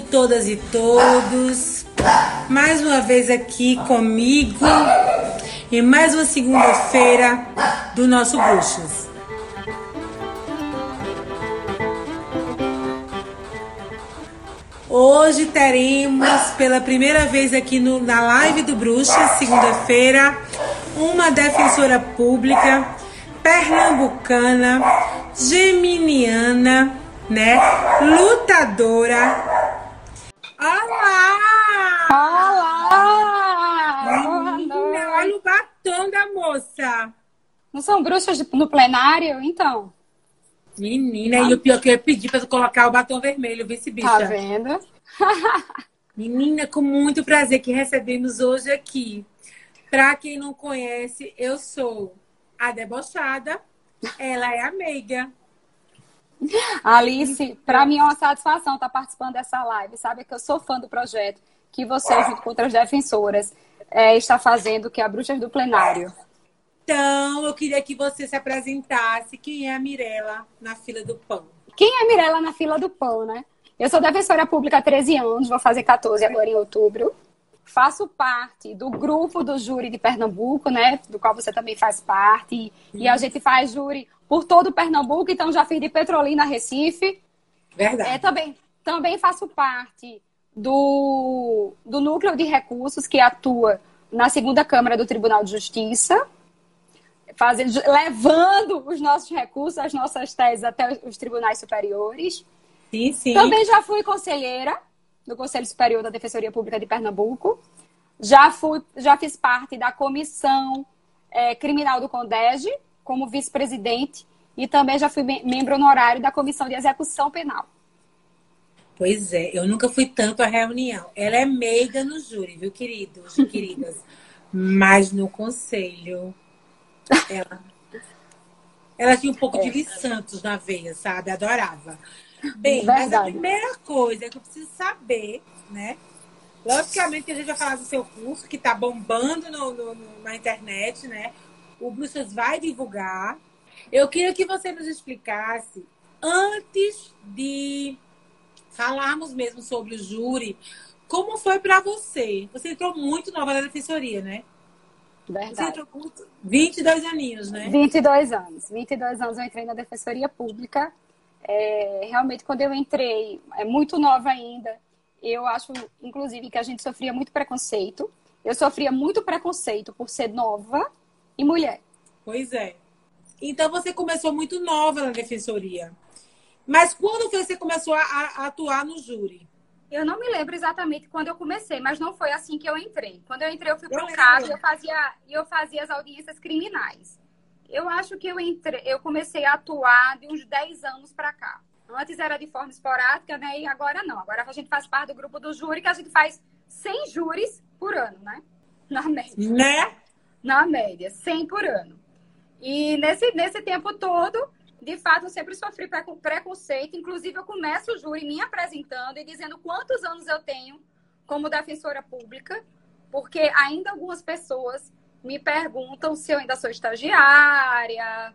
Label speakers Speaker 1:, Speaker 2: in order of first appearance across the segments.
Speaker 1: Todas e todos. Mais uma vez aqui comigo em mais uma segunda-feira do nosso Bruxas. Hoje teremos pela primeira vez aqui no, na live do Bruxas, segunda-feira, uma defensora pública pernambucana, geminiana, né? Lutadora. Olá! Menina, olha o batom da moça.
Speaker 2: Não são bruxas no plenário? Então.
Speaker 1: Menina, e o pior que eu ia pedir pra tu colocar o batom vermelho, vice bicha.
Speaker 2: Tá vendo?
Speaker 1: Menina, com muito prazer que recebemos hoje aqui. Pra quem não conhece, eu sou a debochada, ela é a meiga.
Speaker 2: Alice, para mim é uma satisfação estar participando dessa live. Sabe que eu sou fã do projeto que você, junto com outras defensoras, é, está fazendo, que é a Bruxas do Plenário.
Speaker 1: Então, eu queria que você se apresentasse. Quem é a Mirella na fila do pão?
Speaker 2: Quem é Mirella na fila do pão, né? Eu sou defensora pública há 13 anos, vou fazer 14 agora em outubro. Faço parte do grupo do júri de Pernambuco, né? Do qual você também faz parte. E a gente faz júri por todo o Pernambuco, então já fiz de Petrolina, Recife.
Speaker 1: Verdade.
Speaker 2: É, também, também faço parte do, do núcleo de recursos que atua na segunda Câmara do Tribunal de Justiça, fazendo, levando os nossos recursos, as nossas teses até os tribunais superiores.
Speaker 1: Sim, sim.
Speaker 2: Também já fui conselheira do Conselho Superior da Defensoria Pública de Pernambuco. Já, fui, já fiz parte da comissão é, criminal do CONDEG, como vice-presidente, e também já fui membro honorário da comissão de execução penal.
Speaker 1: Pois é, eu nunca fui tanto à reunião. Ela é meiga no júri, viu, queridos e queridas? Mas no conselho, ela, ela tinha um pouco de Lis Santos na veia, sabe? Adorava. Bem, mas a primeira coisa que eu preciso saber, né? Logicamente que a gente vai falar do seu curso, que tá bombando no, no, no, na internet, né? O Bruxas vai divulgar. Eu queria que você nos explicasse, antes de falarmos mesmo sobre o júri, como foi para você? Você entrou muito nova na defensoria, né?
Speaker 2: Verdade.
Speaker 1: Você entrou com 22 aninhos, né?
Speaker 2: 22 anos. 22 anos eu entrei na defensoria pública. É, realmente, quando eu entrei, é muito nova ainda, eu acho, inclusive, que a gente sofria muito preconceito. Eu sofria muito preconceito por ser nova e mulher.
Speaker 1: Pois é. Então você começou muito nova na defensoria. Mas quando foi que você começou a, a, atuar no júri?
Speaker 2: Eu não me lembro exatamente quando eu comecei, mas não foi assim que eu entrei. Quando eu entrei, eu fui para o CAB e eu fazia, eu fazia as audiências criminais. Eu acho que eu entrei, eu comecei a atuar de uns 10 anos para cá. Antes era de forma esporádica, né? E agora não. Agora a gente faz parte do grupo do júri, que a gente faz 100 júris por ano, né? Na média.
Speaker 1: Né?
Speaker 2: Na média, 100 por ano. E nesse, nesse tempo todo, de fato, eu sempre sofri preconceito. Inclusive, eu começo o júri me apresentando e dizendo quantos anos eu tenho como defensora pública, porque ainda algumas pessoas me perguntam se eu ainda sou estagiária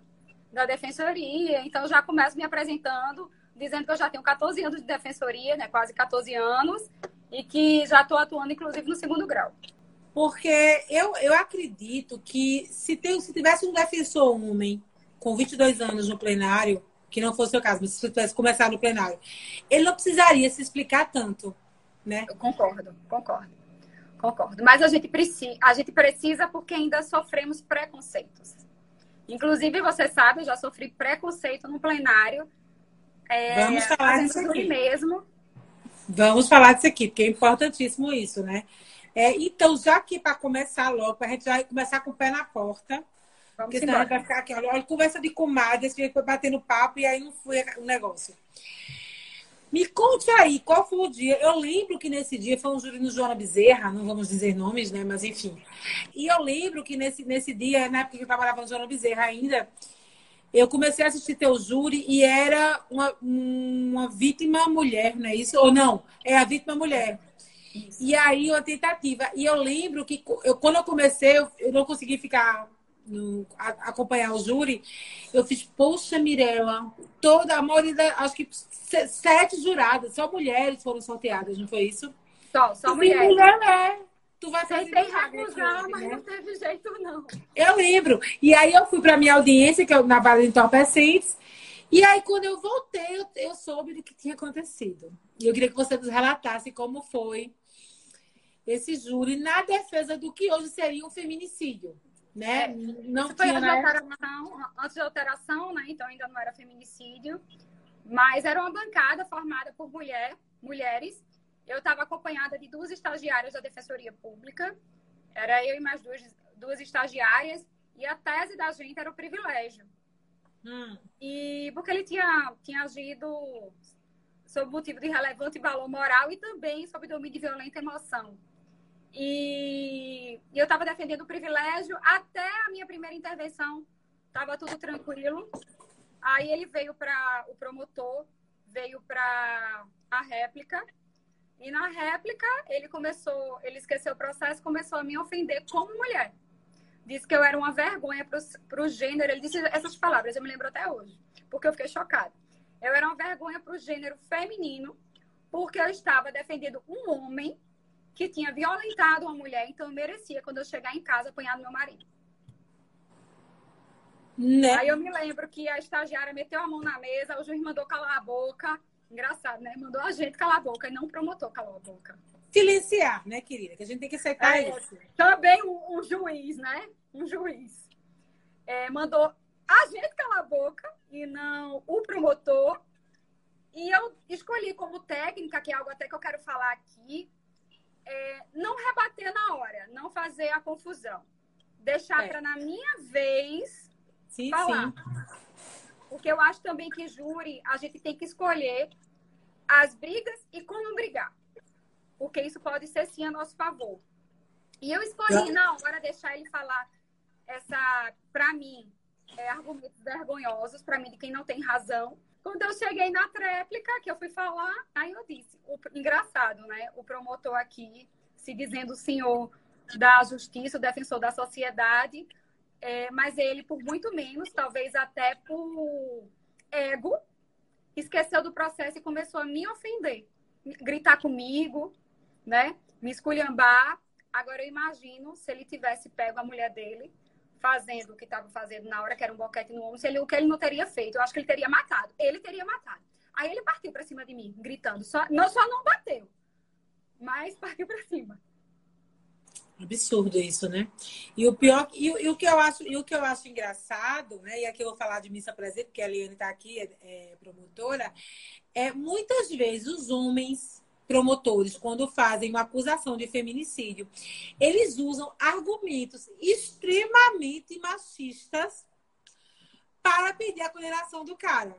Speaker 2: da defensoria. Então, já começo me apresentando, dizendo que eu já tenho 14 anos de defensoria, né? quase 14 anos, e que já estou atuando, inclusive, no segundo grau.
Speaker 1: Porque eu, eu acredito que se, tem, se tivesse um defensor homem com 22 anos no plenário, que não fosse o caso, mas se tivesse começado no plenário, ele não precisaria se explicar tanto, né?
Speaker 2: Eu concordo, concordo. Concordo. Mas a gente, precisa, a gente precisa porque ainda sofremos preconceitos. Inclusive, você sabe, eu já sofri preconceito no plenário.
Speaker 1: É, Vamos falar disso aqui.
Speaker 2: mesmo.
Speaker 1: Vamos falar disso aqui, porque é importantíssimo isso, né? É, então, já que para começar logo, a gente vai começar com o pé na porta. Vamos porque embora. vai ficar aqui, olha, olha conversa de comadre, esse foi batendo papo e aí não foi o negócio. Me conte aí, qual foi o dia? Eu lembro que nesse dia foi um júri no Joana Bezerra, não vamos dizer nomes, né? Mas enfim. E eu lembro que nesse, nesse dia, na época que eu trabalhava no Joana Bezerra ainda, eu comecei a assistir teu júri e era uma, uma vítima mulher, não é isso? Ou não? É a vítima mulher. Isso. E aí, uma tentativa. E eu lembro que eu, quando eu comecei, eu, eu não consegui ficar no a, acompanhar o júri, eu fiz, poxa, Mirella, toda a maioria, da, acho que sete juradas, só mulheres foram sorteadas, não foi isso?
Speaker 2: Só, só mulheres. Mulher,
Speaker 1: né? Tu vai fazer
Speaker 2: Tentei recusar, mas né? não teve jeito, não.
Speaker 1: Eu lembro. E aí eu fui para minha audiência, que é na Vale de Entorpecentes. E aí, quando eu voltei, eu, eu soube do que tinha acontecido. E eu queria que você nos relatasse como foi esse júri na defesa do que hoje seria um feminicídio. Né? É,
Speaker 2: não Isso foi né? alteração, antes de alteração, né? Então ainda não era feminicídio. Mas era uma bancada formada por mulher, mulheres eu estava acompanhada de duas estagiárias da Defensoria Pública. Era eu e mais duas, duas estagiárias. E a tese da gente era o privilégio. Hum. E porque ele tinha, tinha agido sob motivo de relevante valor moral e também sob domínio de violenta emoção. E, eu estava defendendo o privilégio até a minha primeira intervenção. Estava tudo tranquilo. Aí ele veio para o promotor, veio para a réplica e na réplica, ele começou, ele esqueceu o processo, começou a me ofender como mulher. Disse que eu era uma vergonha para o gênero. Ele disse essas palavras, eu me lembro até hoje, porque eu fiquei chocada. Eu era uma vergonha para o gênero feminino, porque eu estava defendendo um homem que tinha violentado uma mulher, então eu merecia, quando eu chegar em casa, apanhar no meu marido. Né? Aí eu me lembro que a estagiária meteu a mão na mesa, o juiz mandou calar a boca. Engraçado, né? Mandou a gente calar a boca e não o promotor calar a boca.
Speaker 1: Silenciar, né, querida? Que a gente tem que aceitar é, isso.
Speaker 2: Também um, um, juiz, né? Um juiz. É, mandou a gente calar a boca e não o promotor. E eu escolhi como técnica, que é algo até que eu quero falar aqui, é, não rebater na hora, não fazer a confusão. Deixar é. para na minha vez sim, falar. Sim. Porque eu acho também que júri, a gente tem que escolher as brigas e como brigar. Porque isso pode ser sim a nosso favor. E eu escolhi, na hora, deixar ele falar essa, para mim, é, argumentos vergonhosos, para mim, de quem não tem razão. Quando eu cheguei na tréplica, que eu fui falar, aí eu disse, o, engraçado, né? O promotor aqui, se dizendo o senhor da justiça, o defensor da sociedade, é, mas ele, por muito menos, talvez até por ego, esqueceu do processo e começou a me ofender, gritar comigo, né? Me esculhambar. Agora eu imagino se ele tivesse pego a mulher dele fazendo o que estava fazendo na hora, que era um boquete no ombro, se ele, o que ele não teria feito. Eu acho que ele teria matado. Ele teria matado. Aí ele partiu para cima de mim, gritando. Só não, só não bateu, mas partiu para cima.
Speaker 1: Absurdo isso, né? E o pior, e, e, o que eu acho, e o que eu acho engraçado, né? E aqui eu vou falar de missa presente, porque a Liane está aqui, é, é, promotora, é muitas vezes os homens promotores, quando fazem uma acusação de feminicídio, eles usam argumentos extremamente machistas para pedir a condenação do cara.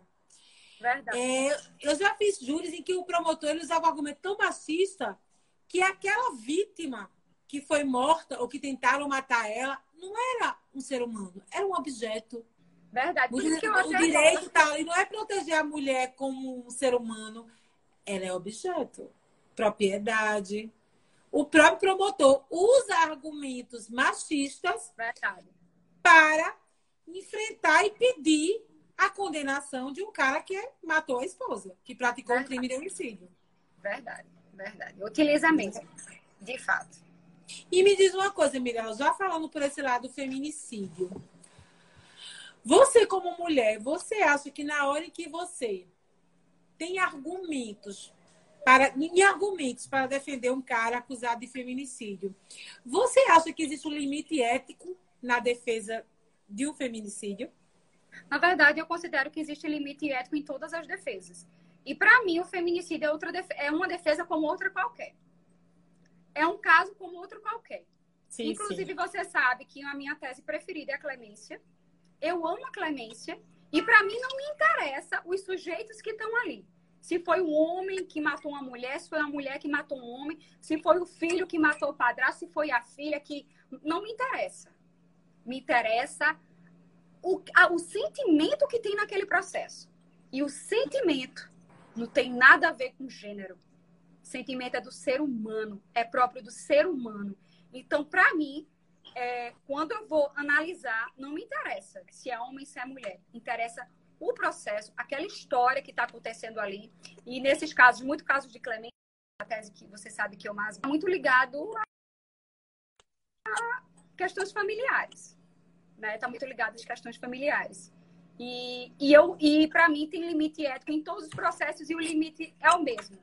Speaker 2: Verdade.
Speaker 1: É, eu já fiz júris em que o promotor ele usava um argumento tão machista que aquela vítima que foi morta ou que tentaram matar ela não era um ser humano, era um objeto.
Speaker 2: Verdade.
Speaker 1: Por isso que eu o direito tá ali não é proteger a mulher como um ser humano, ela é objeto, propriedade. O próprio promotor usa argumentos machistas
Speaker 2: Verdade.
Speaker 1: para enfrentar e pedir a condenação de um cara que matou a esposa, que praticou verdade. um crime de homicídio.
Speaker 2: Verdade, verdade. Utiliza mesmo, de fato.
Speaker 1: E me diz uma coisa, Mirella, já falando por esse lado do feminicídio. Você, como mulher, você acha que na hora em que você tem argumentos para em argumentos para defender um cara acusado de feminicídio, você acha que existe um limite ético na defesa de um feminicídio?
Speaker 2: Na verdade, eu considero que existe limite ético em todas as defesas. E para mim, o feminicídio é, outra é uma defesa como outra qualquer é um caso como outro qualquer. Sim, Inclusive, sim. você sabe que a minha tese preferida é a clemência. Eu amo a clemência. E para mim não me interessa os sujeitos que estão ali. Se foi um homem que matou uma mulher, se foi uma mulher que matou um homem, se foi o filho que matou o padrasto, se foi a filha que. Não me interessa. Me interessa o, a, o sentimento que tem naquele processo. E o sentimento não tem nada a ver com gênero. Sentimento é do ser humano, é próprio do ser humano. Então, para mim, é, quando eu vou analisar, não me interessa se é homem, se é mulher. Interessa o processo, aquela história que está acontecendo ali. E nesses casos, muito casos de Clemente, a tese que você sabe que eu mais é muito ligado a questões familiares. Né? Está muito ligado às questões familiares. E, e, eu, e para mim tem limite ético em todos os processos e o limite é o mesmo.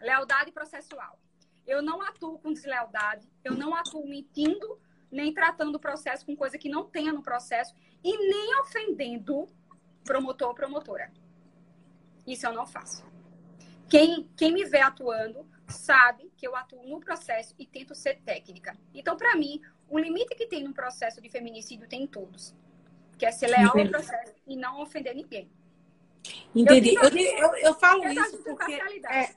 Speaker 2: Lealdade processual. Eu não atuo com deslealdade, eu não atuo mentindo, nem tratando o processo com coisa que não tenha no processo e nem ofendendo promotor ou promotora. Isso eu não faço. Quem, quem me vê atuando sabe que eu atuo no processo e tento ser técnica. Então, para mim, o limite que tem no processo de feminicídio tem em todos. Que é ser leal Entendi. ao processo e não ofender ninguém.
Speaker 1: Entendi. Eu, eu, eu, eu falo isso porque... É,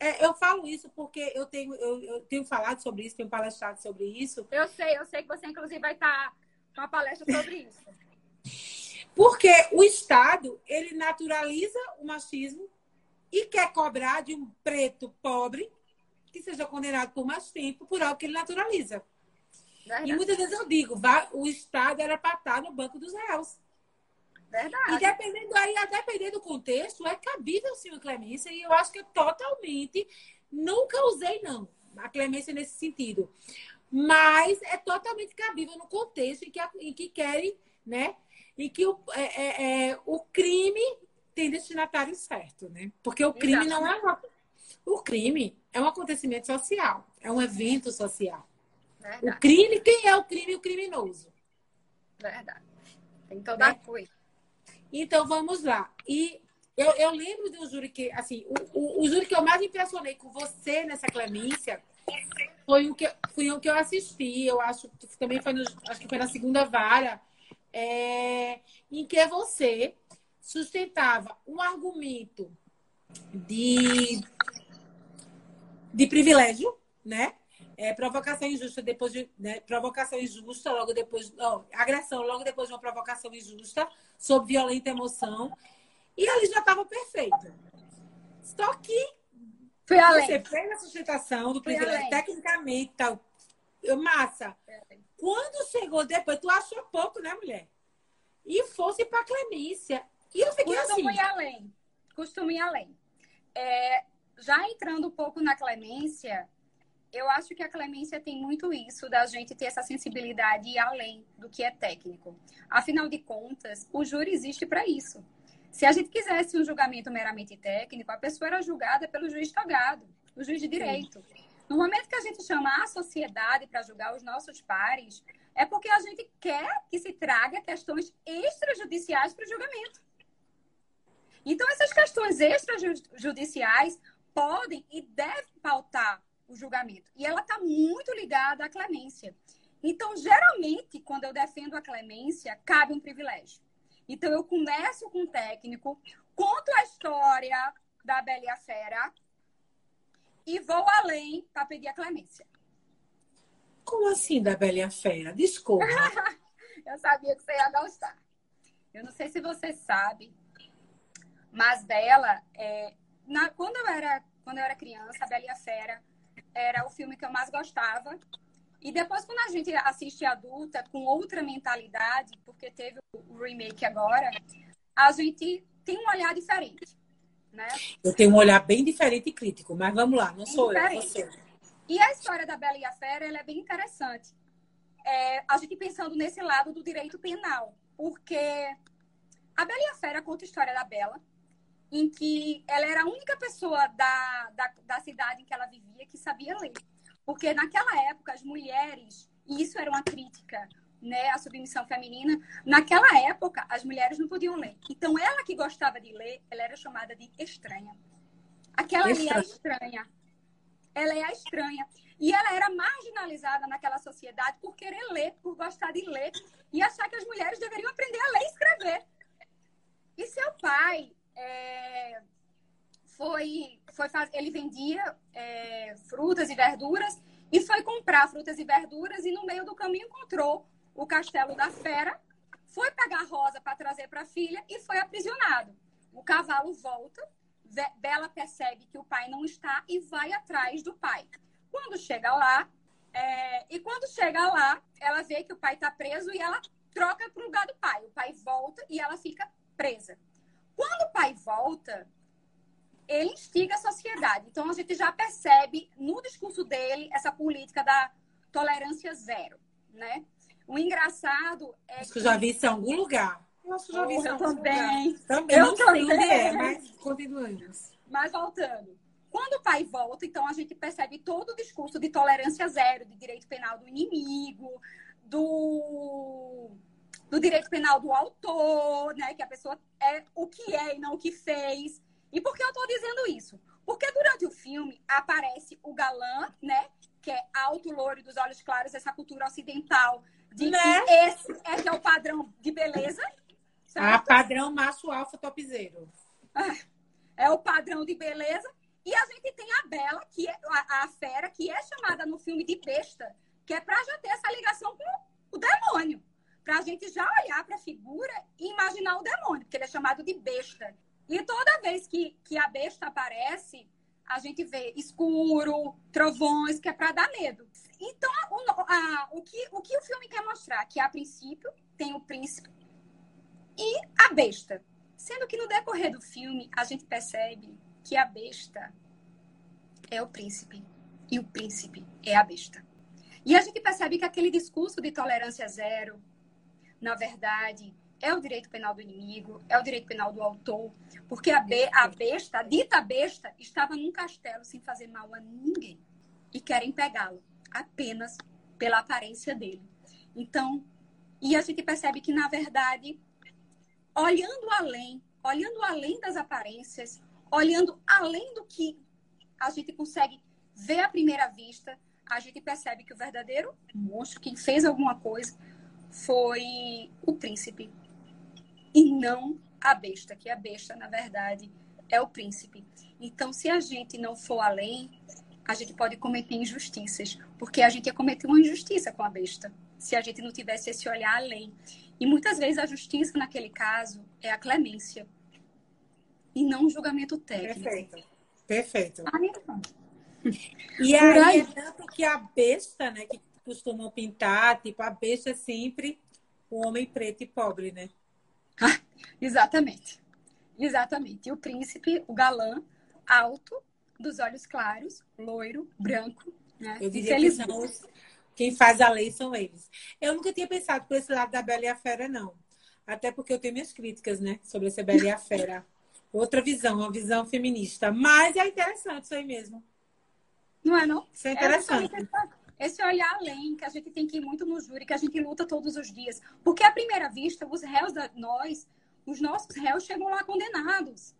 Speaker 1: é, eu falo isso porque eu tenho, eu, eu, tenho falado sobre isso, tenho palestrado sobre isso.
Speaker 2: Eu sei, eu sei que você, inclusive, vai estar com uma palestra sobre isso.
Speaker 1: Porque o Estado, ele naturaliza o machismo e quer cobrar de um preto pobre que seja condenado por mais tempo por algo que ele naturaliza. Verdade. E muitas vezes eu digo, o Estado era para estar no banco dos réus.
Speaker 2: Verdade.
Speaker 1: E dependendo, aí, a depender do contexto, é cabível sim a clemência, e eu acho que é totalmente. Nunca usei, não, a clemência nesse sentido. Mas é totalmente cabível no contexto em que, em que querem, né? Em que o, é, é, é, o crime tem destinatário certo, né? Porque o crime Exato. não é uma, o crime é um acontecimento social, é um evento social. Verdade. O crime, quem é o crime? O criminoso.
Speaker 2: Verdade. Tem toda né? a coisa.
Speaker 1: Então vamos lá. E eu, eu lembro de um júri que, assim, o, o, o, júri que eu mais impressionei com você nessa clemência foi o que, foi o que eu assisti. Eu acho que também foi, no, acho que foi na segunda vara, é, em que você sustentava um argumento de, de privilégio, né? É, provocação injusta depois de né, provocação injusta logo depois ó, agressão logo depois de uma provocação injusta sob violenta emoção. E ali já estava perfeito só que
Speaker 2: além.
Speaker 1: você fez a sustentação do privilégio tecnicamente tal. Massa quando chegou depois tu achou pouco né mulher e fosse para clemência e eu fiquei
Speaker 2: Costumo
Speaker 1: assim
Speaker 2: ir além costumo ir além é, já entrando um pouco na clemência eu acho que a clemência tem muito isso da gente ter essa sensibilidade além do que é técnico. Afinal de contas, o júri existe para isso. Se a gente quisesse um julgamento meramente técnico, a pessoa era julgada pelo juiz togado, o juiz de direito. No momento que a gente chama a sociedade para julgar os nossos pares, é porque a gente quer que se traga questões extrajudiciais para o julgamento. Então, essas questões extrajudiciais podem e devem pautar o julgamento. E ela está muito ligada à clemência. Então, geralmente, quando eu defendo a clemência, cabe um privilégio. Então, eu começo com o técnico, conto a história da Bela e a Fera e vou além para pedir a clemência.
Speaker 1: Como assim da Bela e a Fera? Desculpa.
Speaker 2: eu sabia que você ia gostar. Eu não sei se você sabe, mas Bela, é, na, quando, eu era, quando eu era criança, a Bela e a Fera era o filme que eu mais gostava. E depois, quando a gente assiste adulta, com outra mentalidade, porque teve o remake agora, a gente tem um olhar diferente. Né?
Speaker 1: Eu tenho um olhar bem diferente e crítico, mas vamos lá, não sou diferente. eu, você.
Speaker 2: E a história da Bela e a Fera ela é bem interessante. É, a gente pensando nesse lado do direito penal, porque a Bela e a Fera conta a história da Bela, em que ela era a única pessoa da, da, da cidade em que ela vivia que sabia ler. Porque naquela época as mulheres, e isso era uma crítica né, à submissão feminina, naquela época as mulheres não podiam ler. Então ela que gostava de ler, ela era chamada de estranha. Aquela ali é a estranha. Ela é a estranha. E ela era marginalizada naquela sociedade por querer ler, por gostar de ler e achar que as mulheres deveriam aprender a ler e escrever. E seu pai é, foi, foi faz... ele vendia é, frutas e verduras e foi comprar frutas e verduras e no meio do caminho encontrou o castelo da fera, foi pegar rosa para trazer para a filha e foi aprisionado. O cavalo volta, Bela percebe que o pai não está e vai atrás do pai. Quando chega lá, é, e quando chega lá, ela vê que o pai está preso e ela troca para o lugar do pai. O pai volta e ela fica presa. Quando o pai volta, ele instiga a sociedade. Então a gente já percebe no discurso dele essa política da tolerância zero, né? O engraçado é
Speaker 1: Acho que eu já vi isso em algum lugar. Eu acho que já vi isso em algum
Speaker 2: também.
Speaker 1: lugar. Também.
Speaker 2: Eu
Speaker 1: não
Speaker 2: também.
Speaker 1: sei onde é, mas continuamos.
Speaker 2: Mas voltando. Quando o pai volta, então a gente percebe todo o discurso de tolerância zero, de direito penal do inimigo, do, do direito penal do autor, né? Que a pessoa é o que é e não o que fez. E por que eu estou dizendo isso? Porque durante o filme aparece o galã, né? Que é alto, loiro, dos olhos claros, essa cultura ocidental, de
Speaker 1: Né?
Speaker 2: que esse é que é o padrão de beleza. certo?
Speaker 1: Ah, padrão macho alfa topzeiro.
Speaker 2: é o padrão de beleza. E a gente tem a Bela, que é a, a fera, que é chamada no filme de besta, que é para já ter essa ligação com o demônio. Para a gente já olhar para a figura e imaginar o demônio, porque ele é chamado de besta. E toda vez que, que a besta aparece, a gente vê escuro, trovões, que é para dar medo. Então, o, a- o que, o que o filme quer mostrar? Que a princípio tem o príncipe e a besta. Sendo que no decorrer do filme, a gente percebe que a besta é o príncipe e o príncipe é a besta. E a gente percebe que aquele discurso de tolerância zero, na verdade, é o direito penal do inimigo, é o direito penal do autor, porque a, be a besta, a dita besta, estava num castelo sem fazer mal a ninguém e querem pegá-lo apenas pela aparência dele. Então, e a gente percebe que, na verdade, olhando além, olhando além das aparências, olhando além do que a gente consegue ver à primeira vista, a gente percebe que o verdadeiro monstro, quem fez alguma coisa, foi o príncipe e não a besta, que a besta, na verdade, é o príncipe. Então, se a gente não for além, a gente pode cometer injustiças, porque a gente ia cometer uma injustiça com a besta, se a gente não tivesse esse olhar além. E muitas vezes a justiça, naquele caso, é a clemência e não um julgamento técnico.
Speaker 1: Perfeito. Perfeito.
Speaker 2: Aí, pronto.
Speaker 1: E aí,
Speaker 2: aí.
Speaker 1: é tanto que a besta, né, que costumam pintar, tipo, a besta é sempre o homem preto e pobre, né?
Speaker 2: Exatamente. Exatamente. E o príncipe, o galã, alto, dos olhos claros, loiro, branco, né?
Speaker 1: Eu diria que são os, quem faz a lei são eles. Eu nunca tinha pensado por esse lado da Bela e a Fera, não. Até porque eu tenho minhas críticas, né, sobre essa Bela e a Fera. Outra visão, uma visão feminista. Mas é interessante isso aí mesmo.
Speaker 2: Não é, não?
Speaker 1: Isso é
Speaker 2: É
Speaker 1: interessante.
Speaker 2: essa- esse olhar além, que a gente tem que ir muito no júri, que a gente luta todos os dias. Porque, à primeira vista, os réus, da, nós, os nossos réus chegam lá condenados.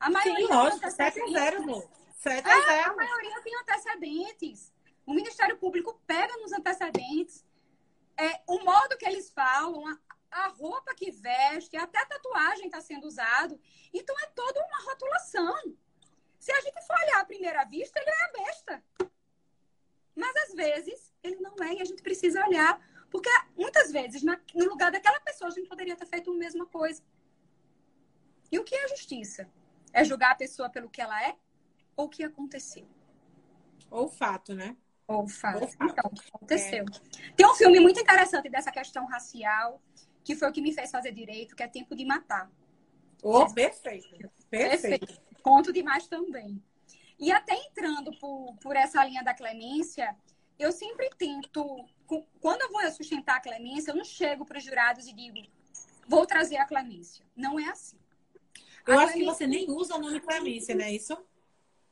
Speaker 2: A maioria
Speaker 1: Sim,
Speaker 2: tem
Speaker 1: lógico.
Speaker 2: antecedentes.
Speaker 1: 7 a 0, amor. 7
Speaker 2: É,
Speaker 1: a
Speaker 2: a
Speaker 1: 0.
Speaker 2: maioria tem antecedentes. O Ministério Público pega nos antecedentes é, o modo que eles falam, a, a roupa que veste, até tatuagem está sendo usado. Então é toda uma rotulação. Se a gente for olhar à primeira vista, ele é a besta. Mas às vezes ele não é e a gente precisa olhar. Porque muitas vezes, na- no lugar daquela pessoa, a gente poderia ter feito a mesma coisa. E o que é justiça? É julgar a pessoa pelo que ela é ou o que aconteceu?
Speaker 1: Ou fato, né?
Speaker 2: Ou fato.
Speaker 1: Ou fato.
Speaker 2: Então, o que aconteceu. Tem um filme muito interessante dessa questão racial, que foi o que me fez fazer direito, que é Tempo de Matar.
Speaker 1: Oh, perfeito. Perfeito.
Speaker 2: Conto demais também. E até entrando por, por essa linha da clemência, eu sempre tento, quando eu vou sustentar a clemência, eu não chego para os jurados e digo, vou trazer a clemência. Não é assim.
Speaker 1: Eu
Speaker 2: A
Speaker 1: acho que você nem usa o nome Clemência, não é isso?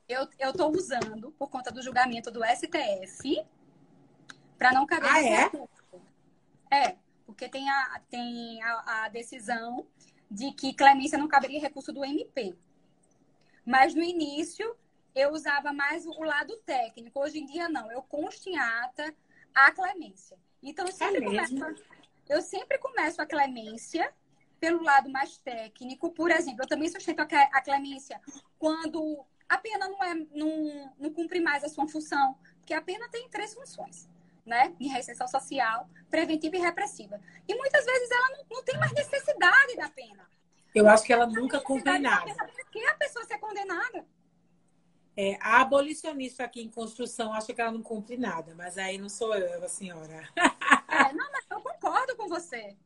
Speaker 2: Eu estou usando, por conta do julgamento do STF, para não caber
Speaker 1: Ah, é?
Speaker 2: recurso. É, porque tem, a, tem a, a decisão de que clemência não caberia recurso do MP. Mas no início eu usava mais o lado técnico. Hoje em dia não, eu consto em ata a clemência. Então eu sempre,
Speaker 1: É
Speaker 2: começo, eu sempre começo a clemência pelo lado mais técnico. Por exemplo, eu também sustento a cle- a clemência quando a pena não, é, não, não cumpre mais a sua função, porque a pena tem três funções, né? De reinserção social, preventiva e repressiva. E muitas vezes ela não, não tem mais necessidade da pena.
Speaker 1: Eu acho que ela nunca cumpre nada.
Speaker 2: Por que a pessoa ser condenada?
Speaker 1: É, a abolicionista aqui em construção acha que ela não cumpre nada, mas aí não sou eu, a senhora.
Speaker 2: É, não, mas eu concordo com você.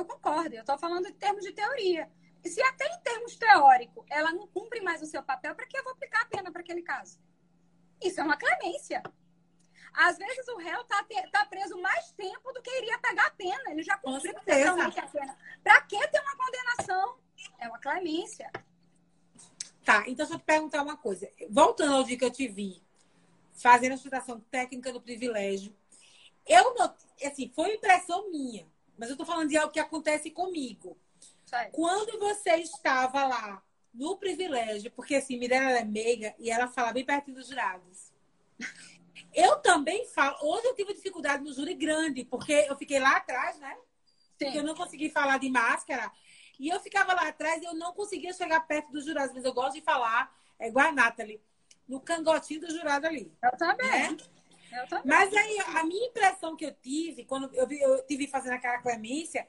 Speaker 2: Eu concordo. Eu estou falando em termos de teoria. E se até em termos teóricos ela não cumpre mais o seu papel, para que eu vou aplicar a pena para aquele caso? Isso é uma clemência. Às vezes o réu está tá preso mais tempo do que iria pegar a pena. Ele já cumpriu totalmente a pena. Para que ter uma condenação? É uma clemência.
Speaker 1: Tá, então deixa eu te perguntar uma coisa. Voltando ao dia que eu te vi fazendo a situação técnica do privilégio, eu não, assim, foi impressão minha, mas eu estou falando de algo que acontece comigo. Certo. Quando você estava lá no privilégio, porque assim, Mirella é meiga e ela fala bem perto dos jurados. Eu também falo. Hoje eu tive dificuldade no júri grande, porque eu fiquei lá atrás, né? Sim. Porque eu não consegui falar de máscara. E eu ficava lá atrás e eu não conseguia chegar perto dos jurados. Mas eu gosto de falar, é igual a Nathalie, no cangotinho do jurado ali.
Speaker 2: Eu também. Né?
Speaker 1: Mas aí, a minha impressão que eu tive, quando eu, vi, eu tive fazendo aquela clemência,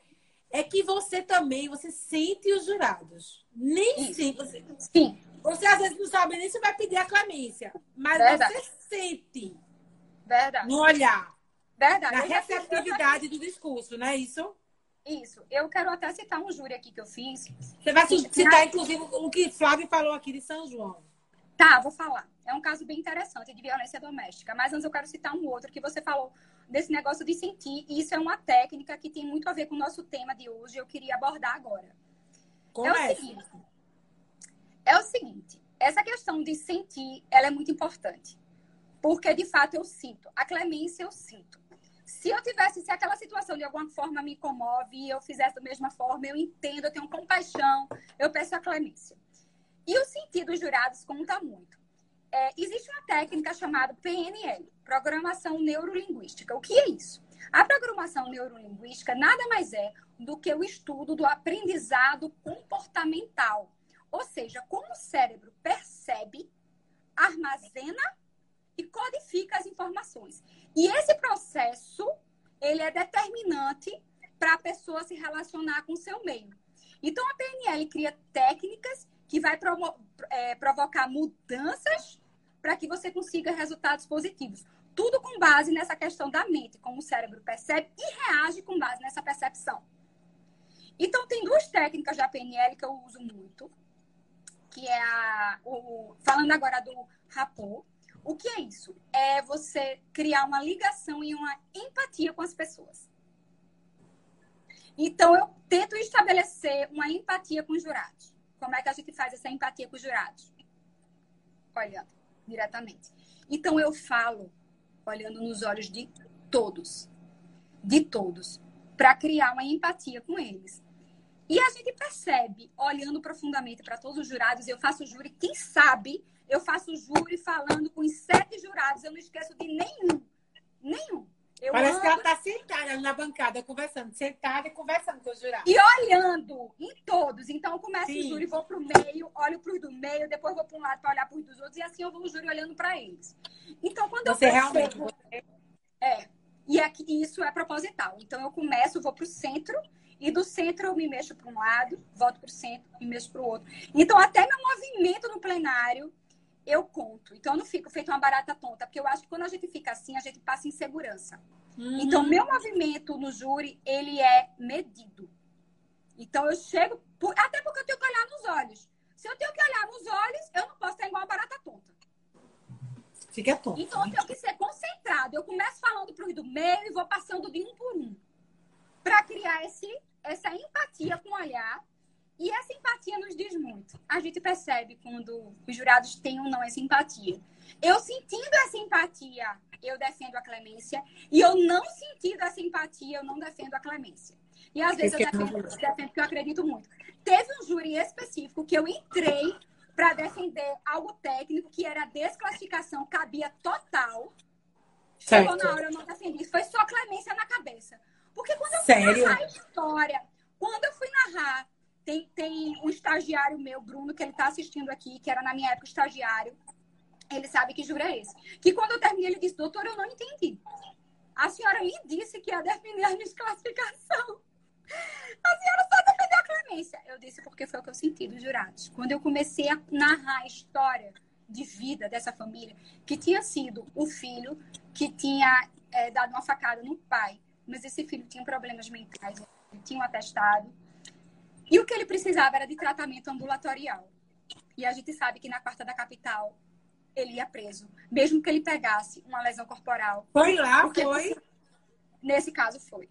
Speaker 1: é que você também, você sente os jurados. Nem sempre. Você, Sim. Você às vezes não sabe nem se vai pedir a clemência, mas Verdade. você sente.
Speaker 2: Verdade.
Speaker 1: No olhar.
Speaker 2: Verdade.
Speaker 1: Na receptividade do discurso, não é isso?
Speaker 2: Isso. Eu quero até citar um júri aqui que eu fiz.
Speaker 1: Você vai citar, inclusive, o que Flávio falou aqui de São João.
Speaker 2: Tá, vou falar. É um caso bem interessante de violência doméstica. Mas antes eu quero citar um outro que você falou desse negócio de sentir. E isso é uma técnica que tem muito a ver com o nosso tema de hoje. Eu queria abordar agora.
Speaker 1: Como
Speaker 2: é, o seguinte, é o seguinte. Essa questão de sentir, ela é muito importante. Porque, de fato, eu sinto. A clemência eu sinto. Se eu tivesse, se aquela situação de alguma forma me comove e eu fizesse da mesma forma, eu entendo, eu tenho compaixão, eu peço a clemência. E o sentido dos jurados conta muito. É, existe uma técnica chamada PNL, Programação Neurolinguística. O que é isso? A programação neurolinguística nada mais é do que o estudo do aprendizado comportamental. Ou seja, como o cérebro percebe, armazena e codifica as informações. E esse processo, ele é determinante para a pessoa se relacionar com o seu meio. Então, a PNL cria técnicas que vai provo é, provocar mudanças para que você consiga resultados positivos. Tudo com base nessa questão da mente, como o cérebro percebe e reage com base nessa percepção. Então, tem duas técnicas da PNL que eu uso muito, que é a. O, falando agora do Rapô. O que é isso? É você criar uma ligação e uma empatia com as pessoas. Então, eu tento estabelecer uma empatia com os jurados. Como é que a gente faz essa empatia com os jurados? Olhando diretamente. Então eu falo olhando nos olhos de todos, de todos, para criar uma empatia com eles. E a gente percebe, olhando profundamente para todos os jurados, eu faço júri, quem sabe, eu faço júri falando com os sete jurados, eu não esqueço de nenhum. Nenhum.
Speaker 1: Eu Parece que ela está sentada na bancada, conversando, sentada e conversando com os jurados.
Speaker 2: E olhando em todos. Então, eu começo Sim. o júri, vou para o meio, olho para os do meio, depois vou para um lado para olhar para os dos outros, e assim eu vou no júri olhando para eles. Então, quando
Speaker 1: você
Speaker 2: eu
Speaker 1: percebo... realmente.
Speaker 2: É. E aqui, isso é proposital. Então, eu começo, vou para o centro, e do centro eu me mexo para um lado, volto para o centro e mexo para o outro. Então, até meu movimento no plenário eu conto. Então, eu não fico feito uma barata tonta, porque eu acho que quando a gente fica assim, a gente passa insegurança. Uhum. Então, meu movimento no júri, ele é medido. Então, eu chego, por... até porque eu tenho que olhar nos olhos. Se eu tenho que olhar nos olhos, eu não posso estar igual uma barata tonta.
Speaker 1: Fica tonta.
Speaker 2: Então, eu tenho que ser concentrado. Eu começo falando para os do meio e vou passando de um por um. Para criar esse, essa empatia com o olhar e essa empatia nos diz muito. A gente percebe quando os jurados têm ou não essa empatia. Eu sentindo essa empatia, eu defendo a clemência. E eu não sentindo essa empatia, eu não defendo a clemência. E às vezes eu defendo, eu defendo porque eu acredito muito. Teve um júri específico que eu entrei para defender algo técnico que era desclassificação, cabia total. Certo. Chegou na hora, eu não defendi. Foi só clemência na cabeça. Porque quando eu
Speaker 1: Sério? fui
Speaker 2: narrar a história, quando eu fui narrar tem, tem um estagiário meu, Bruno, que ele está assistindo aqui, que era na minha época estagiário. Ele sabe que juro é esse. Que quando eu terminei, ele disse, doutor, eu não entendi. A senhora me disse que ia definir a desclassificação. A senhora só defendeu a clemência. Eu disse porque foi o que eu senti dos jurados. Quando eu comecei a narrar a história de vida dessa família, que tinha sido o filho que tinha é, dado uma facada no pai, mas esse filho tinha problemas mentais, tinha um atestado. E o que ele precisava era de tratamento ambulatorial. E a gente sabe que na quarta da capital ele ia preso, mesmo que ele pegasse uma lesão corporal.
Speaker 1: Foi lá, foi?
Speaker 2: Nesse caso foi.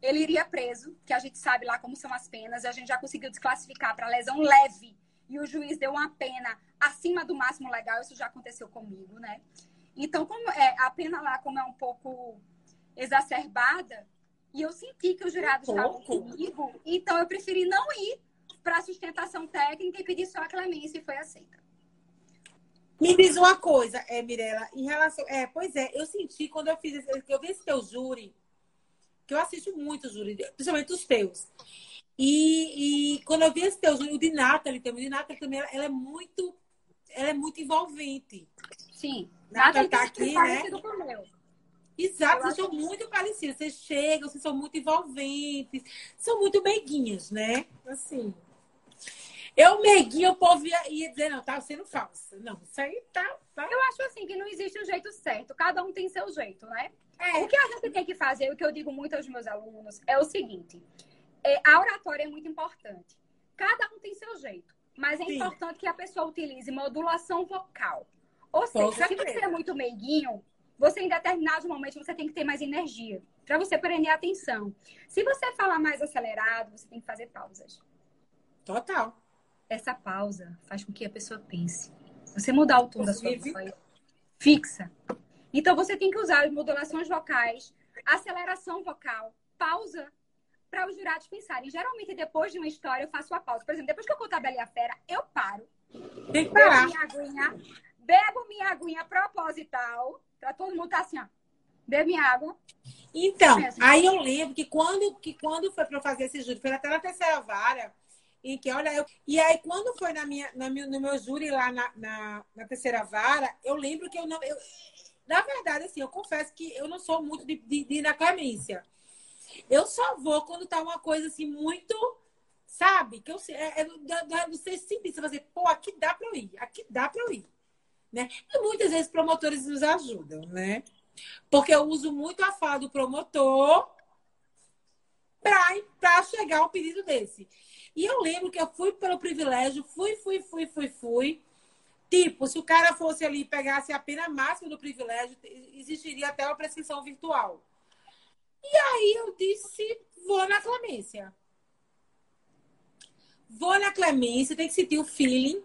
Speaker 2: Ele iria preso, que a gente sabe lá como são as penas, a gente já conseguiu desclassificar para lesão leve e o juiz deu uma pena acima do máximo legal, isso já aconteceu comigo, né? Então, como é, a pena lá, como é um pouco exacerbada, e eu senti que os jurados estavam comigo, então eu preferi não ir para a sustentação técnica e pedir só a clemência e foi aceita.
Speaker 1: Me diz uma coisa, é, Mirella, em relação. É, pois é, eu senti quando eu fiz esse, eu vi esse teu júri, que eu assisto muito júri, principalmente os teus. E, e quando eu vi esse teu júri, o de Nathalie também, o de Nathalie também, ela, ela é muito. Ela é muito envolvente.
Speaker 2: Sim.
Speaker 1: Nathalie tá aqui, né? Exato, vocês são muito parecidos. Vocês chegam, vocês são muito envolventes, são muito meiguinhas, né? Assim. Eu meiguinho, o povo ia, ia dizer, não, tá sendo falsa. Não, isso aí tá, tá.
Speaker 2: Eu acho assim que não existe o um jeito certo, cada um tem seu jeito, né? É. O que a gente tem que fazer, o que eu digo muito aos meus alunos, é o seguinte: é, a oratória é muito importante. Cada um tem seu jeito, mas é Sim. importante que a pessoa utilize modulação vocal. Ou seja, se você é muito meiguinho, você em determinados momentos você tem que ter mais energia para você prender a atenção. Se você falar mais acelerado, você tem que fazer pausas.
Speaker 1: Total.
Speaker 2: Essa pausa faz com que a pessoa pense. Você mudar o tom da sua voz, fixa. Então você tem que usar modulações vocais, aceleração vocal, pausa para os jurados pensarem. Geralmente, depois de uma história, eu faço a pausa. Por exemplo, depois que eu conto a Bela e a Fera, eu paro.
Speaker 1: Tem que parar.
Speaker 2: Minha aguinha, bebo minha aguinha proposital Pra todo mundo tá assim, ó. Bebe água.
Speaker 1: Então, aí eu lembro que quando, que quando foi para fazer esse júri, foi até na terceira vara, em que, olha, eu. E aí, quando foi na minha, na no meu júri lá na, na, na, terceira vara, eu lembro que eu não. Eu, na verdade, assim, eu confesso que eu não sou muito de, de, de ir na clemência. Eu só vou quando tá uma coisa assim, muito. Sabe? Que eu é, é, você simples, você fazer, pô, aqui dá para eu ir, aqui dá para eu ir. Né? E muitas vezes promotores nos ajudam, né? Porque eu uso muito a fala do promotor para chegar a um pedido desse. E eu lembro que eu fui pelo privilégio, fui, fui, fui, fui, fui. Tipo, se o cara fosse ali e pegasse a pena máxima do privilégio, existiria até uma prescrição virtual. E aí eu disse, vou na clemência. Vou na clemência, tem que sentir o feeling.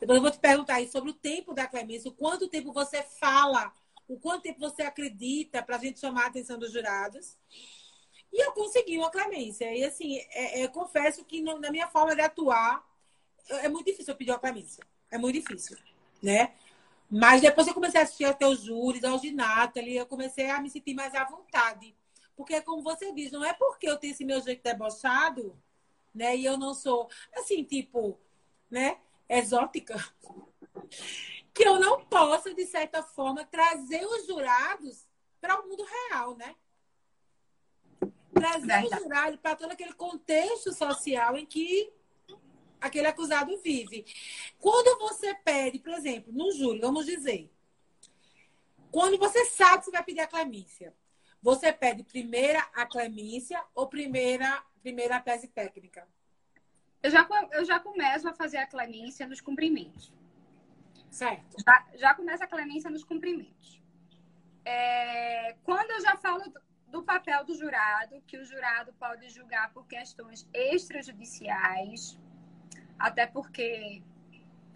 Speaker 1: Depois eu vou te perguntar aí sobre o tempo da clemência, o quanto tempo você fala, o quanto tempo você acredita para a gente chamar a atenção dos jurados. E eu consegui uma clemência. E assim, é, é, confesso que no, na minha forma de atuar, é muito difícil eu pedir uma clemência. É muito difícil, né? Mas depois eu comecei a assistir até os júris, ao Ginato, ali, eu comecei a me sentir mais à vontade. Porque, como você diz, não é porque eu tenho esse meu jeito debochado, né? E eu não sou, assim, tipo, né? exótica, que eu não possa, de certa forma, trazer os jurados para o mundo real, né? Trazer Verdade. os jurados para todo aquele contexto social em que aquele acusado vive. Quando você pede, por exemplo, no júri, vamos dizer, quando você sabe que você vai pedir a clemência, você pede primeira a clemência ou primeira, primeira a tese técnica?
Speaker 2: eu já, eu já começo a fazer a clemência nos cumprimentos.
Speaker 1: Certo.
Speaker 2: Já, já começa a clemência nos cumprimentos. É, quando eu já falo do papel do jurado, que o jurado pode julgar por questões extrajudiciais, até porque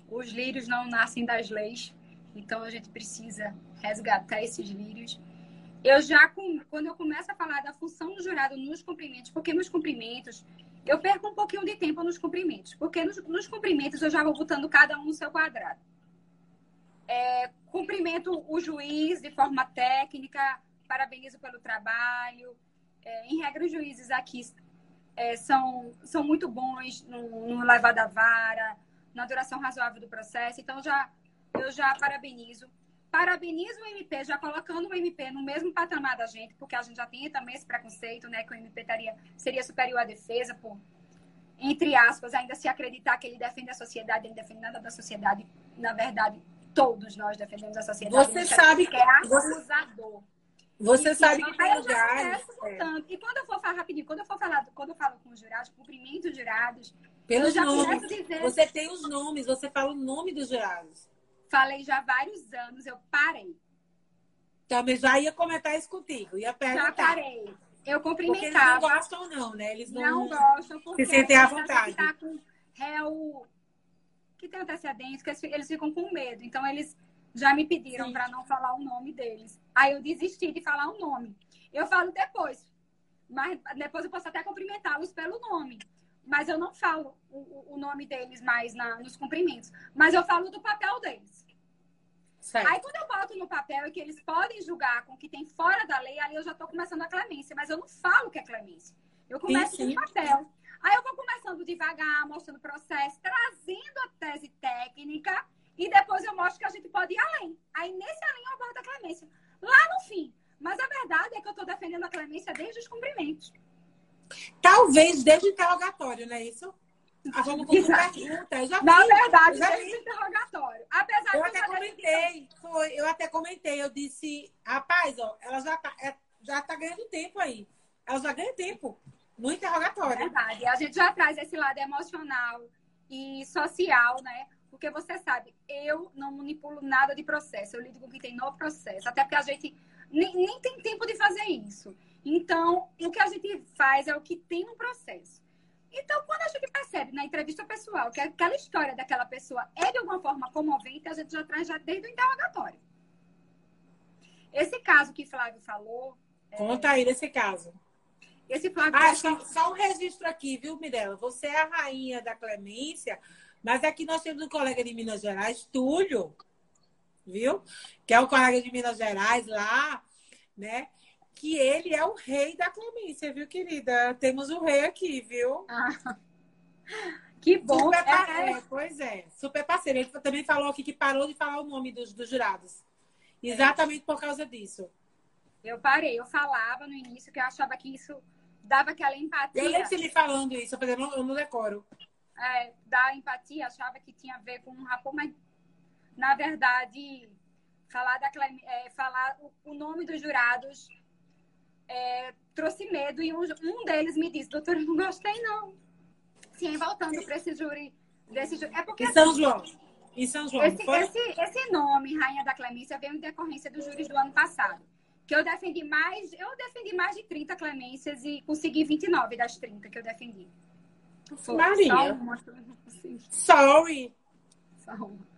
Speaker 2: os lírios não nascem das leis, então a gente precisa resgatar esses lírios. Eu já, quando eu começo a falar da função do jurado nos cumprimentos, porque nos cumprimentos eu perco um pouquinho de tempo nos cumprimentos, porque nos, nos cumprimentos eu já vou botando cada um no seu quadrado. É, cumprimento o juiz de forma técnica, parabenizo pelo trabalho. É, em regra, os juízes aqui é, são, são muito bons no, no levar da vara, na duração razoável do processo, então já, eu já parabenizo. Parabenizo o MP, já colocando o MP no mesmo patamar da gente, porque a gente já tem também esse preconceito, né? Que o MP taria, seria superior à defesa, por, entre aspas, ainda se acreditar que ele defende a sociedade, ele defende nada da sociedade. Na verdade, todos nós defendemos a sociedade.
Speaker 1: Você sabe
Speaker 2: que é acusador.
Speaker 1: Você
Speaker 2: E-
Speaker 1: sabe que tem lugares. é.
Speaker 2: E quando eu for falar rapidinho, quando eu for falar, quando eu falo com os jurados, cumprimento os jurados,
Speaker 1: pelos nomes.
Speaker 2: dizer,
Speaker 1: Você tem os nomes, você fala o nome dos jurados.
Speaker 2: Falei já há vários anos, eu parei.
Speaker 1: Também já ia comentar isso contigo, ia
Speaker 2: Já
Speaker 1: perguntar.
Speaker 2: parei. Eu
Speaker 1: Porque eles não
Speaker 2: cumprimentava.
Speaker 1: gostam, não, né? Eles não.
Speaker 2: Não gostam porque
Speaker 1: Se sentem à vontade.
Speaker 2: que tá com réu que tem antecedentes, que eles fi- eles ficam com medo. Então, eles já me pediram para não falar o nome deles. Aí eu desisti de falar o nome. Eu falo depois. Mas depois eu posso até cumprimentá-los pelo nome. Mas eu não falo o, o- nome deles mais na- nos cumprimentos. Mas eu falo do papel deles.
Speaker 1: Certo.
Speaker 2: Aí quando eu boto no papel e que eles podem julgar com o que tem fora da lei, ali eu já estou começando a clemência, mas eu não falo que é clemência. Eu começo
Speaker 1: Sim, sim.
Speaker 2: com o papel. Aí eu vou começando devagar, mostrando o processo, trazendo a tese técnica e depois eu mostro que a gente pode ir além. Aí nesse além eu abordo a clemência. Lá no fim. Mas a verdade é que eu estou defendendo a clemência desde os cumprimentos.
Speaker 1: Talvez desde o interrogatório, não é isso? A tu
Speaker 2: Exato.
Speaker 1: pergunta. Já
Speaker 2: Na
Speaker 1: vi,
Speaker 2: verdade,
Speaker 1: já
Speaker 2: desde o interrogatório. Apesar
Speaker 1: Eu até comentei, foi, eu até comentei, eu disse, rapaz, ó, ela já tá, é, já tá ganhando tempo aí. Ela já ganha tempo no
Speaker 2: É
Speaker 1: interrogatório.
Speaker 2: verdade. A gente já traz esse lado emocional e social, né? Porque você sabe, eu não manipulo nada de processo, eu lido com o que tem no processo, até porque a gente nem, nem tem tempo de fazer isso. Então, o que a gente faz é o que tem no processo. Então, quando a gente percebe na entrevista pessoal que aquela história daquela pessoa é de alguma forma comovente, a gente já traz já desde o interrogatório. Esse caso que Flávio falou,
Speaker 1: Conta aí desse caso.
Speaker 2: esse Flávio
Speaker 1: Ah, só, só um registro aqui, viu, Mirella? Você é a rainha da clemência, mas aqui nós temos um colega de Minas Gerais, Túlio, viu? Que é o colega de Minas Gerais lá, né? Que ele é o rei da clemência, viu, querida? Temos o rei aqui, viu?
Speaker 2: que bom.
Speaker 1: Super
Speaker 2: É,
Speaker 1: é, pois é, super parceiro. Ele também falou aqui que parou de falar o nome dos, dos jurados. Exatamente por causa disso.
Speaker 2: Eu parei, eu falava no início que eu achava que isso dava aquela empatia.
Speaker 1: Eu lembro ele falando isso, eu falei, eu não, decoro.
Speaker 2: é, da empatia, achava que tinha a ver com um rapaz, mas na verdade, falar, da, é, falar o, o nome dos jurados é, trouxe medo e um, um deles me disse, doutor, eu não gostei não. Sim, voltando para esse júri, desse júri. É porque
Speaker 1: Em São João. Em São João,
Speaker 2: esse, esse, esse nome, Rainha da Clemência, veio em decorrência dos júris do ano passado. Que eu defendi mais, eu defendi mais de 30 clemências e consegui 29 das 30 que eu defendi. Foi
Speaker 1: Maria.
Speaker 2: Só uma, assim,
Speaker 1: Sorry.
Speaker 2: só uma.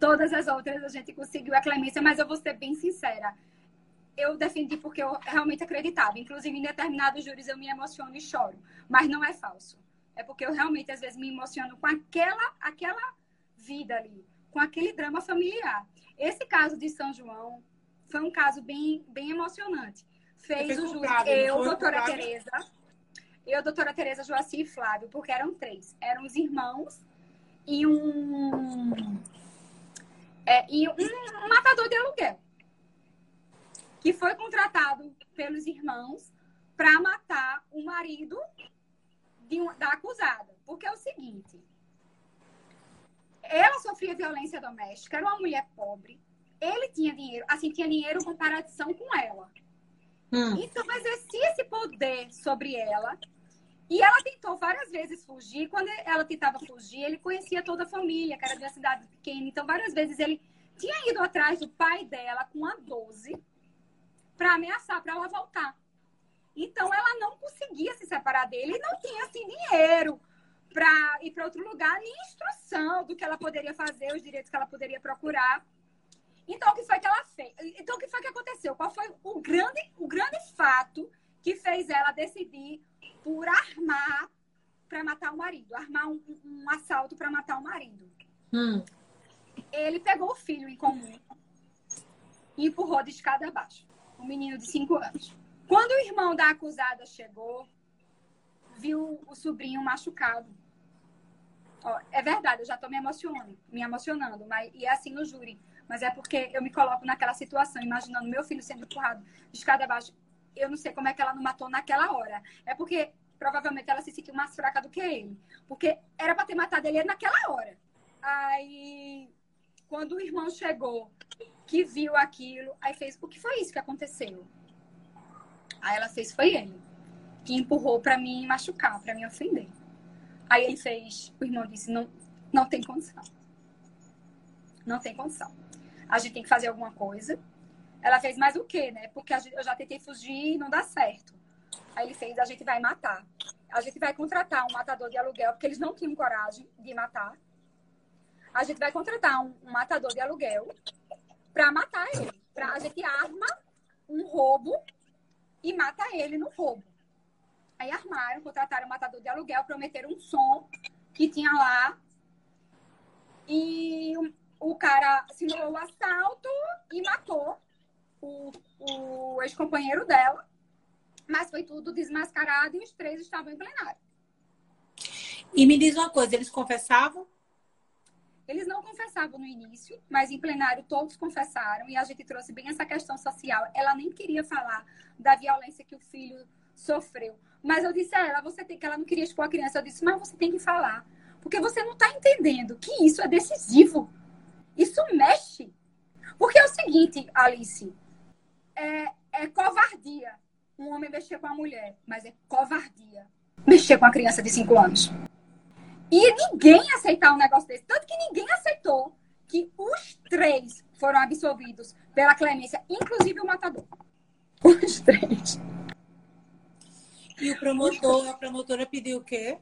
Speaker 2: Todas as outras a gente conseguiu a clemência, mas eu vou ser bem sincera. Eu defendi porque eu realmente acreditava. Inclusive, em determinados júris eu me emociono e choro. Mas não é falso. É porque eu realmente, às vezes, me emociono com aquela, aquela vida ali, com aquele drama familiar. Esse caso de São João foi um caso bem, bem emocionante. Fez o júri, eu, doutora? Tereza, eu, doutora Tereza, Joaci e Flávio, porque eram três. Eram os irmãos e um, é, e um, um matador de aluguel. Que foi contratado pelos irmãos para matar o marido da acusada. Porque é o seguinte: ela sofria violência doméstica, era uma mulher pobre, ele tinha dinheiro, assim, tinha dinheiro em comparação com ela.
Speaker 1: Hum.
Speaker 2: Então, exercia esse poder sobre ela. E ela tentou várias vezes fugir. Quando ela tentava fugir, ele conhecia toda a família, que era de uma cidade pequena. Então, várias vezes ele tinha ido atrás do pai dela com a 12 para ameaçar para ela voltar. Então, ela não conseguia se separar dele e não tinha assim dinheiro para ir para outro lugar, nem instrução do que ela poderia fazer, os direitos que ela poderia procurar. Então, o que foi que ela fez? Então, o que foi que aconteceu? Qual foi o grande, o grande fato que fez ela decidir por armar para matar o marido? Armar um, um assalto para matar o marido.
Speaker 1: Hum.
Speaker 2: Ele pegou o filho em comum e empurrou de escada abaixo. Um menino de 5 anos. Quando o irmão da acusada chegou, viu o sobrinho machucado. Ó, é verdade, eu já tô me emocionando, me emocionando, mas e é assim no júri. Mas é porque eu me coloco naquela situação, imaginando meu filho sendo empurrado de escada abaixo. Eu não sei como é que ela não matou naquela hora. É porque provavelmente ela se sentiu mais fraca do que ele. Porque era para ter matado ele naquela hora. Aí, quando o irmão chegou, que viu aquilo, aí fez: o que foi isso que aconteceu? Aí ela fez, foi ele, que empurrou para me machucar, para me ofender. Aí ele fez, o irmão disse, não, não tem condição. Não tem condição. A gente tem que fazer alguma coisa. Ela fez mais o quê, né? Porque eu já tentei fugir e não dá certo. Aí ele fez, a gente vai matar. A gente vai contratar um matador de aluguel, porque eles não tinham coragem de matar. A gente vai contratar um, um matador de aluguel para matar ele. Pra, a gente arma um roubo e mata ele no roubo. Aí armaram, contrataram um matador de aluguel, prometeram um som que tinha lá. E o, o cara simulou o assalto e matou o, o ex-companheiro dela. Mas foi tudo desmascarado e os três estavam em plenário.
Speaker 1: E me diz uma coisa, eles confessavam?
Speaker 2: Eles não confessavam no início, mas em plenário todos confessaram e a gente trouxe bem essa questão social. Ela nem queria falar da violência que o filho sofreu. Mas eu disse a ela, você tem que ela não queria expor a criança, eu disse, mas você tem que falar, porque você não está entendendo que isso é decisivo. Isso mexe. Porque é o seguinte, Alice, é, é covardia um homem mexer com a mulher, mas é covardia mexer com a criança de 5 anos. E ninguém aceitar um negócio desse. Tanto que ninguém aceitou que os três foram absolvidos pela clemência, inclusive o matador. Os três.
Speaker 1: E o promotor, a promotora pediu o quê?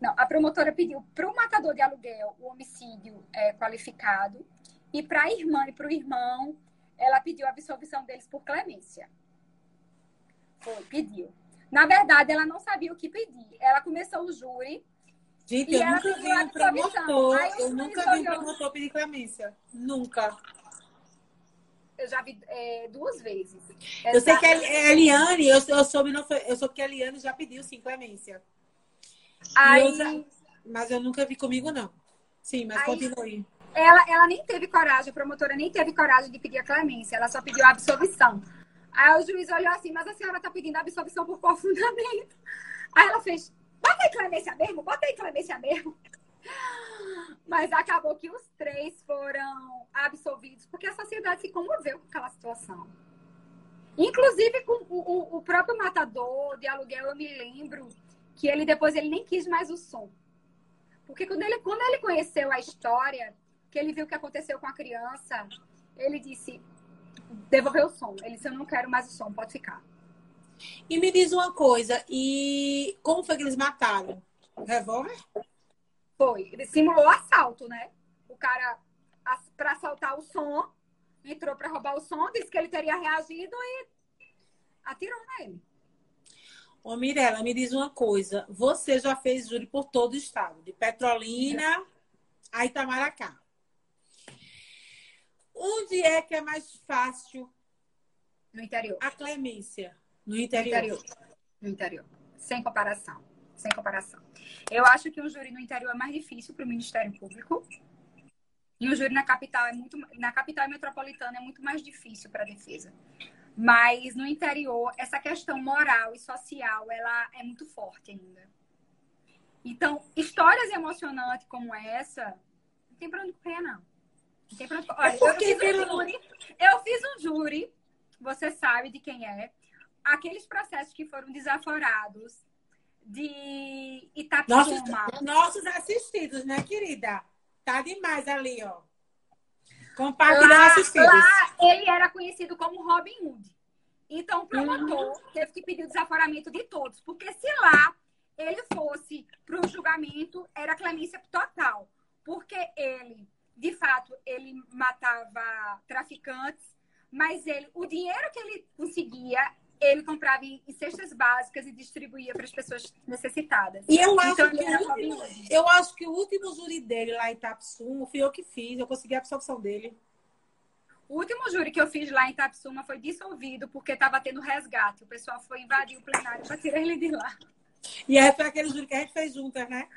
Speaker 2: Não, a promotora pediu para o matador de aluguel o homicídio é, qualificado e para a irmã e para o irmão ela pediu a absolvição deles por clemência. Foi, pediu. Na verdade, ela não sabia o que pedir. Ela começou o júri
Speaker 1: Gente, eu nunca vi um promotor, eu nunca vi um promotor pedir clemência. Nunca.
Speaker 2: Eu já vi é, duas vezes.
Speaker 1: Essa... Eu sei que a Eliane, eu, eu, soube, não foi, eu soube que a Eliane já pediu sim clemência. Aí... Eu já, mas eu nunca vi comigo, não. Sim, mas Aí... continue.
Speaker 2: Ela, ela nem teve coragem, a promotora nem teve coragem de pedir a clemência, ela só pediu a absolvição. Aí o juiz olhou assim, mas a senhora está pedindo a absolvição por qual fundamento? Aí ela fez, Bota aí clemência mesmo, bota aí clemência mesmo. Mas acabou que os três foram absolvidos, porque a sociedade se comoveu com aquela situação. Inclusive com o, o, próprio matador de aluguel, eu me lembro que ele depois ele nem quis mais o som. Porque quando ele, quando ele conheceu a história, que ele viu o que aconteceu com a criança, ele disse, devolveu o som. Ele disse, eu não quero mais o som, pode ficar.
Speaker 1: E me diz uma coisa, e como foi que eles mataram? O revólver?
Speaker 2: Foi. Ele simulou assalto, né? O cara, para assaltar o som, entrou para roubar o som, disse que ele teria reagido e atirou nele.
Speaker 1: Ô, Mirella, me diz uma coisa. Você já fez júri por todo o estado, de Petrolina a Itamaracá. Onde é que é mais fácil?
Speaker 2: No interior.
Speaker 1: A clemência. No interior.
Speaker 2: No interior. No interior. Sem comparação. Sem comparação. Eu acho que um júri no interior é mais difícil para o Ministério Público. E um júri na capital é muito. Na capital metropolitana é muito mais difícil para a defesa. Mas no interior, essa questão moral e social, ela é muito forte ainda. Então, histórias emocionantes como essa, não tem para onde correr, não. Não tem pra onde... Olha, eu, fiz um júri, eu fiz um júri, você sabe de quem é, aqueles processos que foram desaforados de Itapema.
Speaker 1: Nossos, nossos assistidos, né, querida? Tá demais ali, ó. Compartilhar assistidos.
Speaker 2: Lá ele era conhecido como Robin Hood. Então o promotor uhum. teve que pedir o desaforamento de todos, porque se lá ele fosse para o julgamento, era clemência total. Porque ele, de fato, ele matava traficantes, mas ele, o dinheiro que ele conseguia ele comprava em cestas básicas e distribuía para as pessoas necessitadas.
Speaker 1: E eu acho, então, que, o último, eu acho que o último júri dele lá em Itapsuma fui eu que fiz, eu consegui a absorção dele.
Speaker 2: O último júri que eu fiz lá em Itapsuma foi dissolvido porque estava tendo resgate. O pessoal foi invadir o plenário para tirar ele de lá.
Speaker 1: E aí foi aquele júri que a gente fez juntas, né?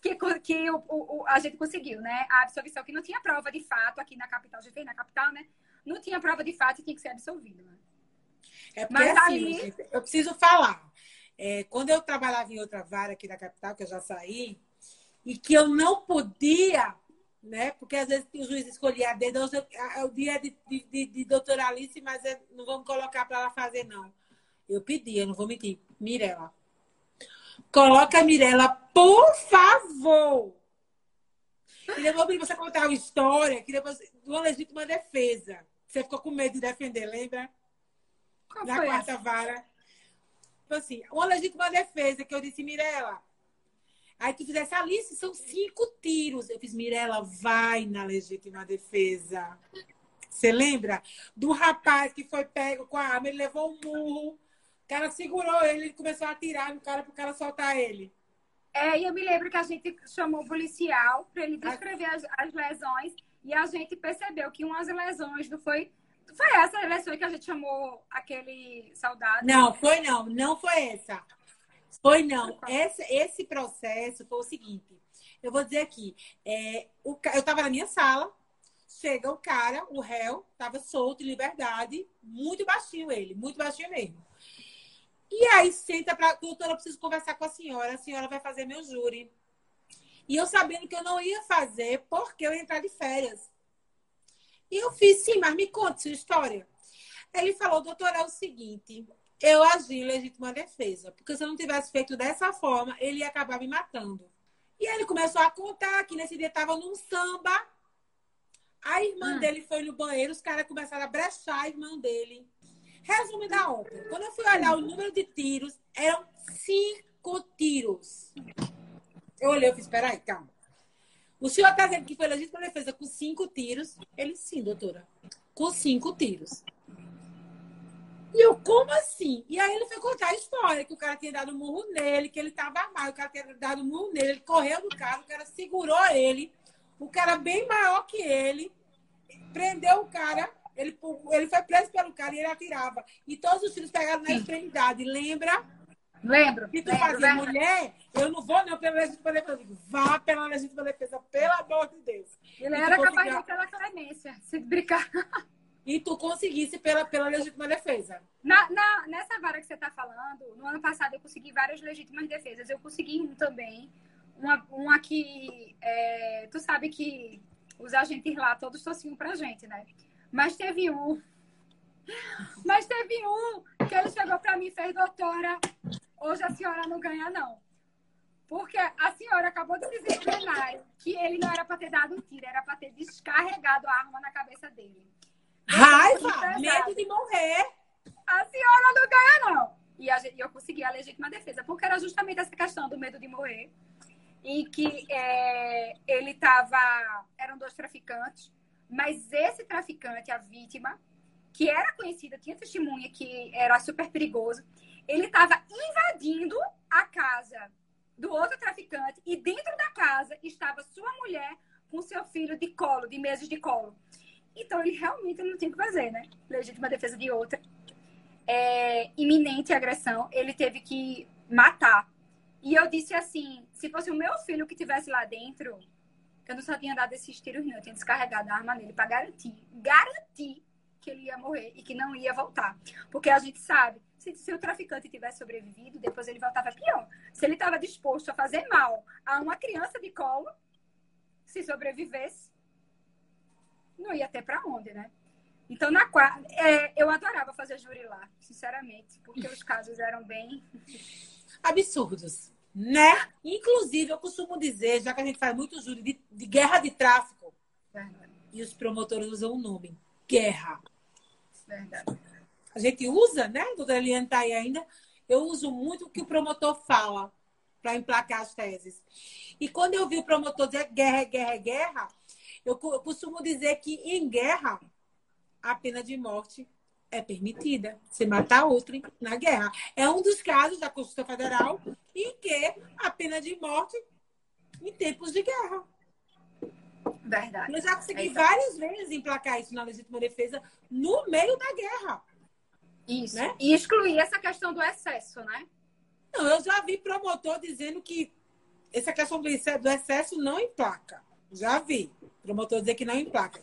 Speaker 2: Que, que o, o, a gente conseguiu, né? A absolvição que não tinha prova de fato aqui na capital. A gente fez na capital, né? Não tinha prova de fato e tinha que ser absolvido, né?
Speaker 1: É porque Mas assim, aí... eu preciso falar. É, quando eu trabalhava em outra vara aqui da capital, que eu já saí, e que eu não podia, né? Porque às vezes o juiz escolhia a dedo, é o dia de, de, de doutora Alice, mas é, não vamos colocar para ela fazer, não. Eu pedi, eu não vou mentir. Mirela. Coloca a Mirela, por favor. E depois pedir você contar uma história que depois, de uma legítima defesa. Você ficou com medo de defender, lembra?
Speaker 2: Qual
Speaker 1: quarta
Speaker 2: essa?
Speaker 1: vara. Tipo assim, uma legítima defesa que eu disse, Mirela. Aí tu fizesse, Alice, são cinco tiros. Eu fiz, Mirela, vai na legítima defesa. Você lembra? Do rapaz que foi pego com a arma, ele levou um murro. O cara segurou ele, ele começou a atirar no cara pro cara soltar ele.
Speaker 2: É, e eu me lembro que a gente chamou o policial para ele descrever as, as lesões e a gente percebeu que umas lesões não foi. Foi essa lesão que a gente chamou aquele soldado?
Speaker 1: Não, foi não, não foi essa. Foi não. Esse, esse processo foi o seguinte. Eu vou dizer aqui. É, o, eu estava na minha sala, chega o cara, o réu, estava solto em liberdade, muito baixinho ele, muito baixinho mesmo. E aí senta para doutora, eu preciso conversar com a senhora, a senhora vai fazer meu júri. E eu sabendo que eu não ia fazer porque eu ia entrar de férias. E eu fiz, sim, mas me conte sua história. Ele falou, doutor, é o seguinte, eu agi legítima defesa, porque se eu não tivesse feito dessa forma, ele ia acabar me matando. E ele começou a contar que nesse dia estava num samba, a irmã
Speaker 2: Hum.
Speaker 1: dele foi no banheiro, os caras começaram a brechar a irmã dele. Resumo da ópera. Quando eu fui olhar o número de tiros, eram cinco tiros. Eu olhei e fiz, peraí, calma. O senhor está dizendo que foi legítima defesa com cinco tiros? Ele, sim, doutora. Com cinco tiros. E eu, como assim? E aí ele foi contar a história, que o cara tinha dado um murro nele, que ele estava armado, o cara tinha dado um murro nele, ele correu do carro, o cara segurou ele, o cara bem maior que ele, prendeu o cara, ele, ele foi preso pelo cara e ele atirava. E todos os tiros pegaram na extremidade. Lembra?
Speaker 2: Lembro.
Speaker 1: E tu
Speaker 2: lembro,
Speaker 1: fazia,
Speaker 2: verdade.
Speaker 1: mulher, eu não vou não pela legítima defesa. Eu digo, vá pela legítima defesa, pelo amor de Deus.
Speaker 2: Ele
Speaker 1: E
Speaker 2: era capaz de ir pela clemência, se brincar.
Speaker 1: E tu conseguisse pela, pela legítima defesa.
Speaker 2: Na, na- nessa vara que você está falando, no ano passado eu consegui várias legítimas defesas. Eu consegui um também. Uma, uma que. é, tu sabe que os agentes lá todos torciam pra gente, né? Mas teve um. Mas teve um que ele chegou pra mim e fez, doutora, hoje a senhora não ganha, não. Porque a senhora acabou de dizer que ele não era pra ter dado um tiro, era pra ter descarregado a arma na cabeça dele.
Speaker 1: Raiva,
Speaker 2: Pesado.
Speaker 1: medo de morrer.
Speaker 2: a senhora não ganha, não. E a eu consegui a legítima defesa, porque era justamente essa questão do medo de morrer. E que é, ele estava. Eram dois traficantes, mas esse traficante, a vítima, que era conhecida, tinha testemunha que era super perigoso, ele estava invadindo a casa do outro traficante e dentro da casa estava sua mulher com seu filho de colo, de meses de colo. Então ele realmente não tinha o que fazer, né? Legítima defesa de outra é, iminente agressão, ele teve que matar. E eu disse assim: se fosse o meu filho que tivesse lá dentro, eu não só tinha dado esses tiros, não. Eu tinha descarregado a arma nele para garantir, garantir que ele ia morrer e que não ia voltar. Porque a gente sabe, se, se o traficante tivesse sobrevivido, depois ele voltava pior. Se ele estava disposto a fazer mal a uma criança de colo, se sobrevivesse, não ia ter para onde, né? Então, na quarta, é, eu adorava fazer júri lá, sinceramente, porque os casos eram bem.
Speaker 1: Absurdos, né? Inclusive, eu costumo dizer, já que a gente faz muito júri de, de guerra de tráfico,
Speaker 2: Verdade,
Speaker 1: e os promotores usam o nome, guerra.
Speaker 2: Verdade.
Speaker 1: A gente usa, né? Doutora Eliane tá aí ainda. Eu uso muito o que o promotor fala para emplacar as teses. E quando eu vi o promotor dizer guerra, guerra, guerra, eu costumo dizer que em guerra a pena de morte é permitida. Você matar outro na guerra. É um dos casos da Constituição Federal em que a pena de morte em tempos de guerra.
Speaker 2: Verdade.
Speaker 1: Eu já consegui
Speaker 2: É
Speaker 1: várias vezes emplacar isso na legítima defesa no meio da guerra.
Speaker 2: Isso.
Speaker 1: Né?
Speaker 2: E excluir essa questão do excesso, né?
Speaker 1: Não, eu já vi promotor dizendo que essa questão do excesso, não emplaca. Já vi. Promotor dizer que não emplaca.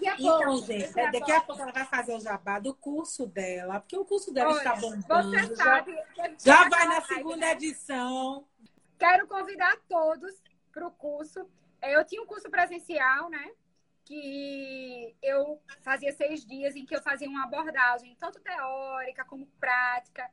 Speaker 1: Então, gente, daqui a pouco ela vai fazer o jabá do curso dela, porque o curso dela
Speaker 2: Olha,
Speaker 1: está bombando.
Speaker 2: Você
Speaker 1: já
Speaker 2: sabe.
Speaker 1: já vai na
Speaker 2: live,
Speaker 1: segunda
Speaker 2: né?
Speaker 1: edição.
Speaker 2: Quero convidar todos para o curso. É, Eu tinha um curso presencial, né? que eu fazia seis dias em que eu fazia uma abordagem, tanto teórica como prática.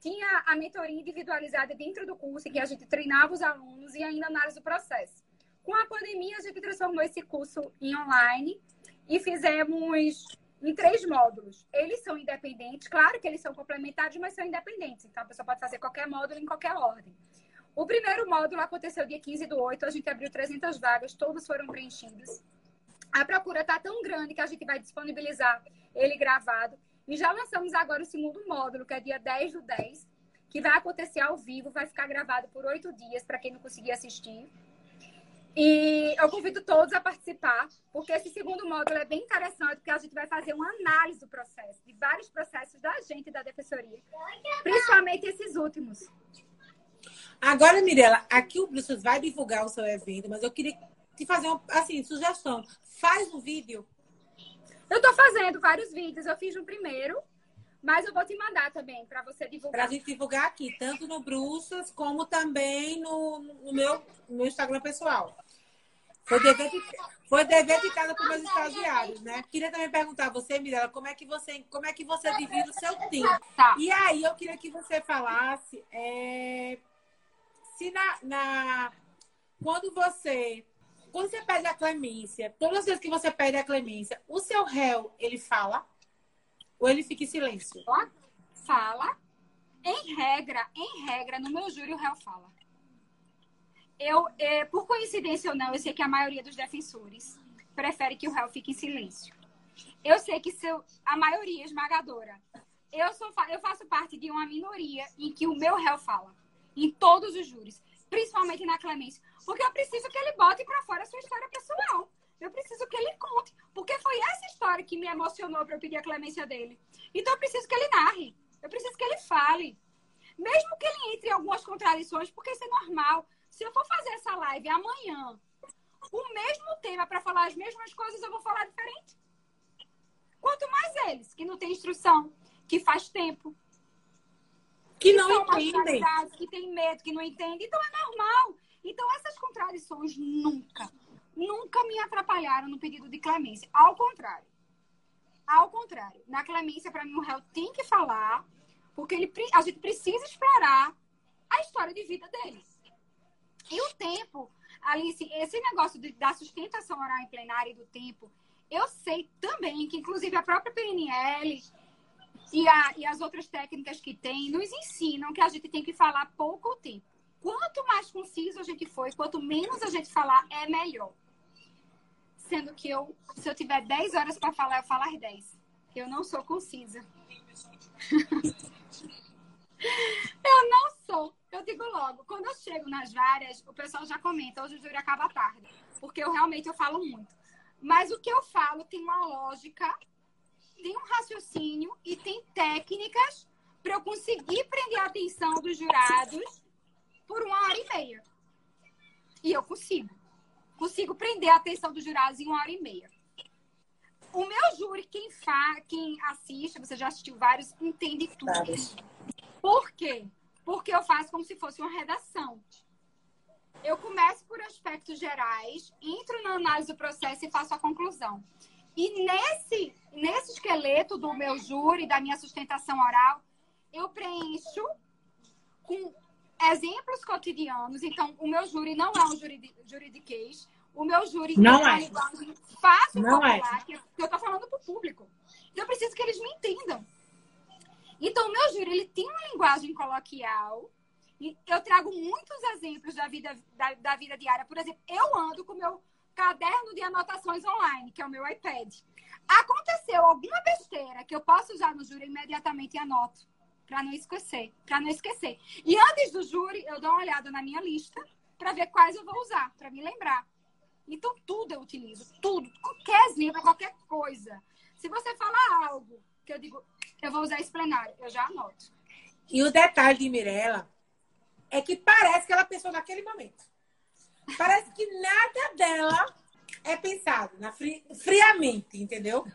Speaker 2: Tinha a mentoria individualizada dentro do curso, em que a gente treinava os alunos e ainda análise do processo. Com a pandemia, a gente transformou esse curso em online e fizemos em três módulos. Eles são independentes, claro que eles são complementares, mas são independentes. Então, a pessoa pode fazer qualquer módulo em qualquer ordem. O primeiro módulo aconteceu dia 15 do 8, a gente abriu 300 vagas, todas foram preenchidas. A procura está tão grande que a gente vai disponibilizar ele gravado. E já lançamos agora o segundo módulo, que é dia 10 do 10, que vai acontecer ao vivo, vai ficar gravado por oito dias para quem não conseguir assistir. E eu convido todos a participar, porque esse segundo módulo é bem interessante, porque a gente vai fazer uma análise do processo, de vários processos da gente e da defensoria, principalmente esses últimos.
Speaker 1: Agora, Mirela, aqui o Bruxas vai divulgar o seu evento, mas eu queria te fazer uma assim, sugestão. Faz um vídeo.
Speaker 2: Eu estou fazendo vários vídeos. Eu fiz um primeiro, mas eu vou te mandar também para você divulgar.
Speaker 1: Para a gente divulgar aqui, tanto no Bruxas como também no, no, meu, no meu Instagram pessoal. Foi dever de, foi dever de casa para meus estagiários, né? Queria também perguntar a você, Mirela, como é que você, como é que você divide o seu tempo? Tá. E aí eu queria que você falasse é, se na, na quando você quando você pede a clemência, todas as vezes que você pede a clemência, o seu réu, ele fala? Ou ele fica em silêncio?
Speaker 2: Fala. Em regra, em regra, no meu júri, o réu fala. Eu, é, por coincidência ou não, eu sei que a maioria dos defensores prefere que o réu fique em silêncio. Eu sei que seu, a maioria esmagadora. Eu, sou, eu faço parte de uma minoria em que o meu réu fala. Em todos os júris principalmente na clemência. Porque eu preciso que ele bote para fora a sua história pessoal. Eu preciso que ele conte. Porque foi essa história que me emocionou para eu pedir a clemência dele. Então eu preciso que ele narre. Eu preciso que ele fale. Mesmo que ele entre em algumas contradições, porque isso é normal. Se eu for fazer essa live amanhã, o mesmo tema para falar as mesmas coisas, eu vou falar diferente. Quanto mais eles, que não tem instrução, que faz tempo,
Speaker 1: que não entendem.
Speaker 2: Que tem medo, que não entende. Então é normal. Então essas contradições nunca, nunca me atrapalharam no pedido de clemência. Ao contrário. Ao contrário. Na clemência, para mim, o réu tem que falar, porque ele, a gente precisa explorar a história de vida dele. E o tempo, Alice, esse negócio de, da sustentação oral em plenário e do tempo, eu sei também que, inclusive, a própria PNL e, a, e as outras técnicas que tem nos ensinam que a gente tem que falar pouco tempo. Quanto mais conciso a gente for, quanto menos a gente falar, é melhor. Sendo que eu, se eu tiver 10 horas para falar, eu falar 10. Eu não sou concisa. eu não sou. Eu digo logo, quando eu chego nas várias, o pessoal já comenta, hoje o júri acaba tarde. Porque eu realmente eu falo muito. Mas o que eu falo tem uma lógica tem um raciocínio e tem técnicas para eu conseguir prender a atenção dos jurados por uma hora e meia. E eu consigo. Consigo prender a atenção dos jurados em uma hora e meia. O meu júri, quem, fa, quem assiste, você já assistiu vários, entende tudo. Por quê? Porque eu faço como se fosse uma redação. Eu começo por aspectos gerais, entro na análise do processo e faço a conclusão. E nesse, nesse esqueleto do meu júri, da minha sustentação oral, eu preencho com exemplos cotidianos. Então, o meu júri não é um juridiquês. O meu júri
Speaker 1: não é, é.
Speaker 2: fácil não é. popular, é. que eu estou falando para o público. Então, eu preciso que eles me entendam. Então, o meu júri ele tem uma linguagem coloquial. E eu trago muitos exemplos da vida, da, da vida diária. Por exemplo, eu ando com o meu caderno de anotações online, que é o meu iPad. Aconteceu alguma besteira que eu posso usar no júri, imediatamente anoto, para não esquecer, para não esquecer. E antes do júri, eu dou uma olhada na minha lista para ver quais eu vou usar, para me lembrar. Então tudo eu utilizo, tudo, qualquer exemplo, qualquer coisa. Se você falar algo que eu digo, eu vou usar esse plenário, eu já anoto.
Speaker 1: E o detalhe de Mirella é que parece que ela pensou naquele momento. Parece que nada dela é pensado na fri... friamente, entendeu?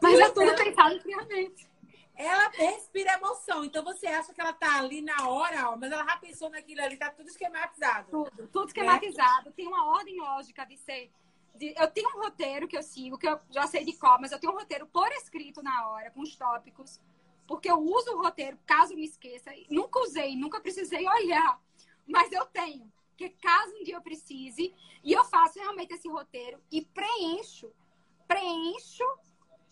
Speaker 2: Mas é tudo ela... pensado friamente.
Speaker 1: Ela respira emoção. Então você acha que ela tá ali na hora, ó, mas ela já pensou naquilo ali, tá tudo esquematizado.
Speaker 2: Tudo, tudo esquematizado. Né? Tem uma ordem lógica de ser eu tenho um roteiro que eu sigo, que eu já sei de qual, mas eu tenho um roteiro por escrito na hora, com os tópicos, porque eu uso o roteiro caso me esqueça. Nunca usei, nunca precisei olhar, mas eu tenho, que caso um dia eu precise, e eu faço realmente esse roteiro e preencho, preencho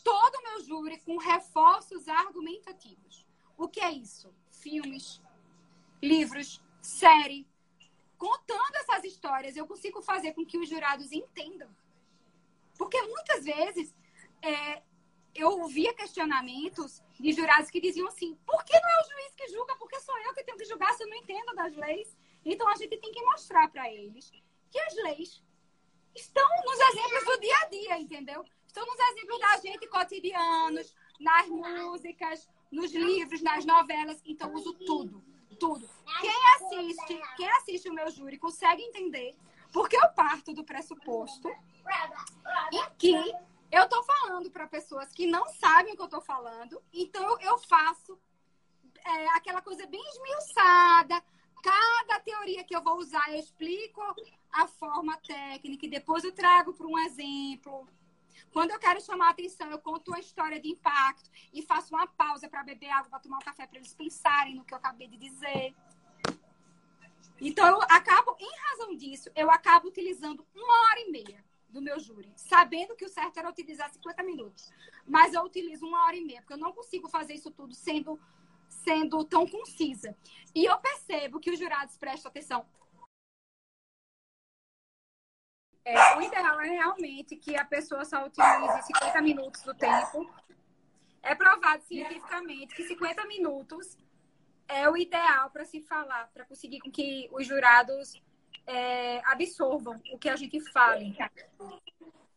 Speaker 2: todo o meu júri com reforços argumentativos. O que é isso? Filmes, livros, série, contando essas histórias, eu consigo fazer com que os jurados entendam. Porque muitas vezes é, eu ouvia questionamentos de jurados que diziam assim: por que não é o juiz que julga? Porque sou eu que tenho que julgar se eu não entendo das leis. Então a gente tem que mostrar para eles que as leis estão nos exemplos do dia a dia, entendeu? Estão nos exemplos da gente cotidianos, nas músicas, nos livros, nas novelas. Então uso tudo tudo. Quem assiste, quem assiste o meu júri consegue entender porque eu parto do pressuposto em que eu estou falando para pessoas que não sabem o que eu estou falando, então eu faço é, aquela coisa bem esmiuçada. Cada teoria que eu vou usar, eu explico a forma técnica e depois eu trago para um exemplo. Quando eu quero chamar a atenção, eu conto uma história de impacto e faço uma pausa para beber água, para tomar um café, para eles pensarem no que eu acabei de dizer. Então, eu acabo, em razão disso, eu acabo utilizando uma hora e meia do meu júri, sabendo que o certo era utilizar 50 minutos. Mas eu utilizo uma hora e meia, porque eu não consigo fazer isso tudo sendo, sendo tão concisa. E eu percebo que os jurados prestam atenção É, o ideal é realmente que a pessoa só utilize 50 minutos do tempo. É provado cientificamente que 50 minutos é o ideal para se falar, para conseguir com que os jurados é, absorvam o que a gente fala.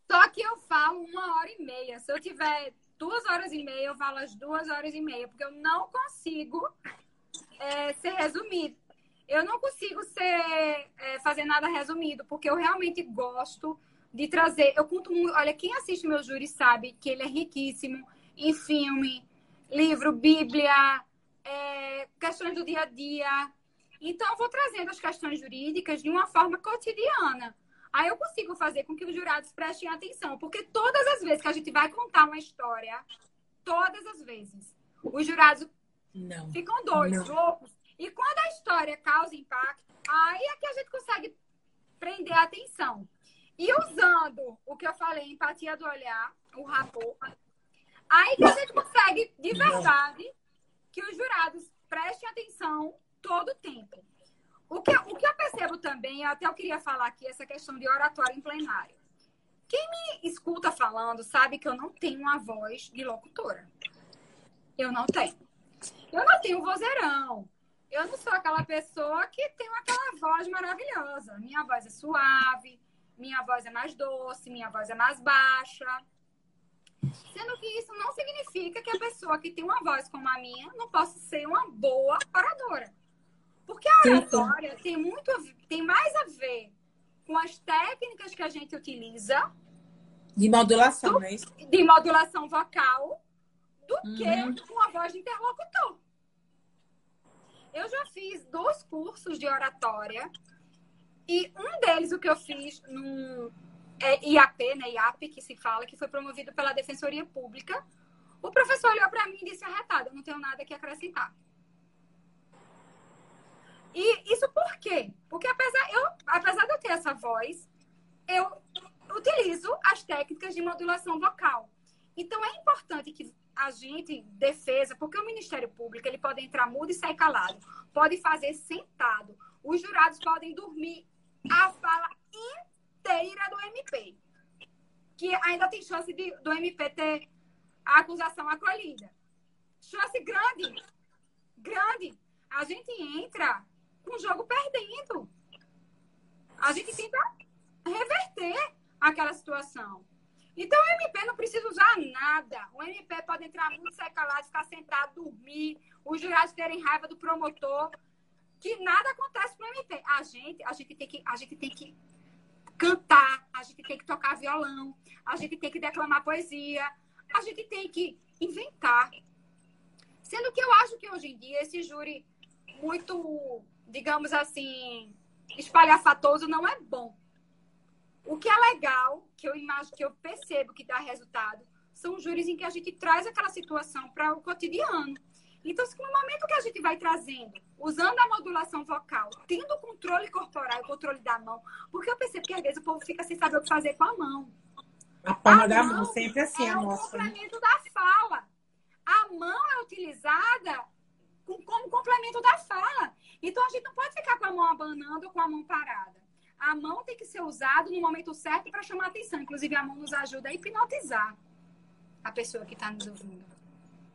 Speaker 2: Só que eu falo uma hora e meia. Se eu tiver duas horas e meia, eu falo as duas horas e meia, porque eu não consigo é, ser resumido eu não consigo ser é, fazer nada resumido, porque eu realmente gosto de trazer. Eu conto muito. Olha, quem assiste meu júri sabe que ele é riquíssimo em filme, livro, Bíblia, é, questões do dia a dia. Então, eu vou trazendo as questões jurídicas de uma forma cotidiana. Aí eu consigo fazer com que os jurados prestem atenção, porque todas as vezes que a gente vai contar uma história, todas as vezes, os jurados não, ficam doidos, não. loucos, e quando a história causa impacto, aí é que a gente consegue prender a atenção. E usando o que eu falei, empatia do olhar, o rapor, aí que a gente consegue, de verdade, que os jurados prestem atenção todo o tempo. O que, o que eu percebo também, eu até eu queria falar aqui, essa questão de oratório em plenário. Quem me escuta falando sabe que eu não tenho uma voz de locutora. Eu não tenho. Eu não tenho vozeirão. Eu não sou aquela pessoa que tem aquela voz maravilhosa. Minha voz é suave, minha voz é mais doce, minha voz é mais baixa. Sendo que isso não significa que a pessoa que tem uma voz como a minha não possa ser uma boa oradora. Porque a oratória tem muito tem mais a ver com as técnicas que a gente utiliza
Speaker 1: de modulação,
Speaker 2: do,
Speaker 1: não é isso?
Speaker 2: De modulação vocal do uhum. que com a voz de interlocutor. Eu já fiz dois cursos de oratória e um deles, o que eu fiz no é, IAP, né, IAP, que se fala, que foi promovido pela Defensoria Pública, o professor olhou para mim e disse arretado, eu não tenho nada que acrescentar. E isso por quê? Porque apesar, eu, apesar de eu ter essa voz, eu utilizo as técnicas de modulação vocal. Então, é importante que a gente, defesa, porque o Ministério Público ele pode entrar mudo e sair calado, pode fazer sentado. Os jurados podem dormir a fala inteira do MP, que ainda tem chance de, do MP ter a acusação acolhida. Chance grande, grande. A gente entra o jogo perdendo. A gente tenta reverter aquela situação. Então, o MP não precisa usar nada. O MP pode entrar muito, sair calado, ficar sentado, dormir, os jurados terem raiva do promotor, que nada acontece com o MP. A gente, a gente tem que, a gente tem que cantar, a gente tem que tocar violão, a gente tem que declamar poesia, a gente tem que inventar. Sendo que eu acho que hoje em dia esse júri muito, digamos assim, espalhafatoso não é bom. O que é legal, que eu imagino, que eu percebo que dá resultado, são júris em que a gente traz aquela situação para o cotidiano. Então, no momento que a gente vai trazendo, usando a modulação vocal, tendo o controle corporal, o controle da mão, porque eu percebo que às vezes o povo fica sem saber o que fazer com a mão.
Speaker 1: A palma a da mão, sempre assim,
Speaker 2: é
Speaker 1: a
Speaker 2: nossa. É o complemento da fala. A mão é utilizada como complemento da fala. Então, a gente não pode ficar com a mão abanando ou com a mão parada. A mão tem que ser usada no momento certo para chamar atenção. Inclusive, a mão nos ajuda a hipnotizar a pessoa que está nos ouvindo.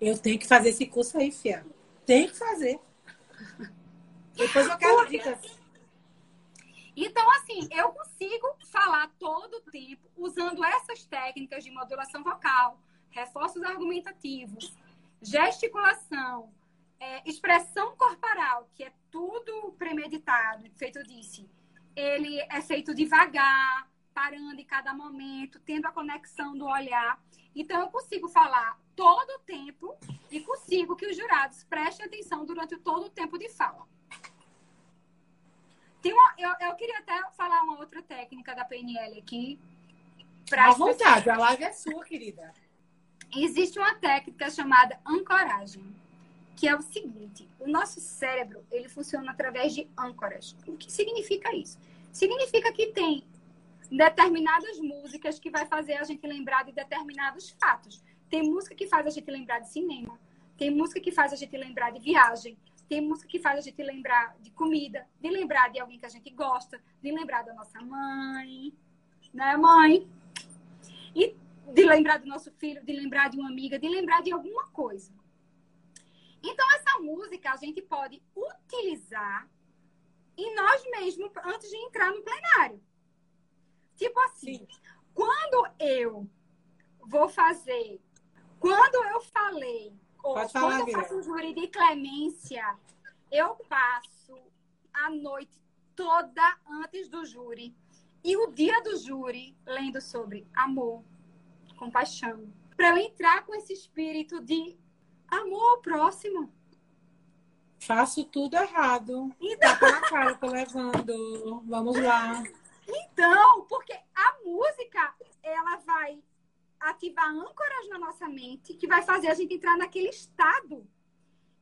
Speaker 1: Eu tenho que fazer esse curso aí, Fia. Tem que fazer. Depois eu quero Porque... dicas.
Speaker 2: Então, assim, eu consigo falar todo o tempo usando essas técnicas de modulação vocal, reforços argumentativos, gesticulação, é, expressão corporal, que é tudo premeditado, feito disse. Ele é feito devagar, parando em cada momento, tendo a conexão do olhar. Então, eu consigo falar todo o tempo e consigo que os jurados prestem atenção durante todo o tempo de fala. Tem uma, eu, eu queria até falar uma outra técnica da PNL aqui.
Speaker 1: À vontade, pessoas. a live é sua, querida.
Speaker 2: Existe uma técnica chamada ancoragem, que é o seguinte: o nosso cérebro ele funciona através de âncoras. O que significa isso? Significa que tem determinadas músicas que vai fazer a gente lembrar de determinados fatos. Tem música que faz a gente lembrar de cinema, tem música que faz a gente lembrar de viagem, tem música que faz a gente lembrar de comida, de lembrar de alguém que a gente gosta, de lembrar da nossa mãe, né, mãe? E de lembrar do nosso filho, de lembrar de uma amiga, de lembrar de alguma coisa. Então, essa música a gente pode utilizar em nós mesmos antes de entrar no plenário. Tipo assim, Sim. quando eu vou fazer, quando eu falei Pode falar, Quando eu faço um júri de clemência, eu passo a noite toda antes do júri e o dia do júri lendo sobre amor, compaixão, para eu entrar com esse espírito de amor ao próximo.
Speaker 1: Faço tudo errado. Então... Tá na cara, tô levando. Vamos lá.
Speaker 2: Então, porque a música, ela vai ativar âncoras na nossa mente que vai fazer a gente entrar naquele estado.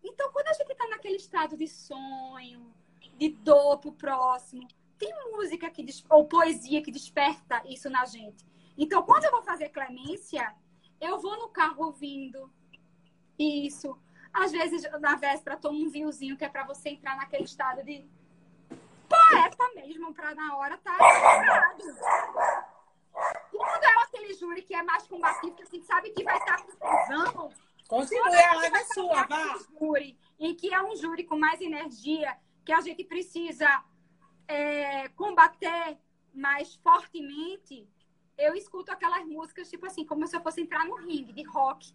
Speaker 2: Então, quando a gente está naquele estado de sonho, de dor pro próximo, tem música que ou poesia que desperta isso na gente. Então, quando eu vou fazer clemência, eu vou no carro ouvindo isso. Às vezes, na véspera, tomo um vinhozinho que é para você entrar naquele estado de poeta mesmo, para na hora estar tá quando é aquele júri que é mais combativo, que a gente sabe que vai estar com tesão.
Speaker 1: Continue, a live é sua, vá.
Speaker 2: Júri, em que é um júri com mais energia, que a gente precisa é, combater mais fortemente, eu escuto aquelas músicas, tipo assim, como se eu fosse entrar no ringue de rock.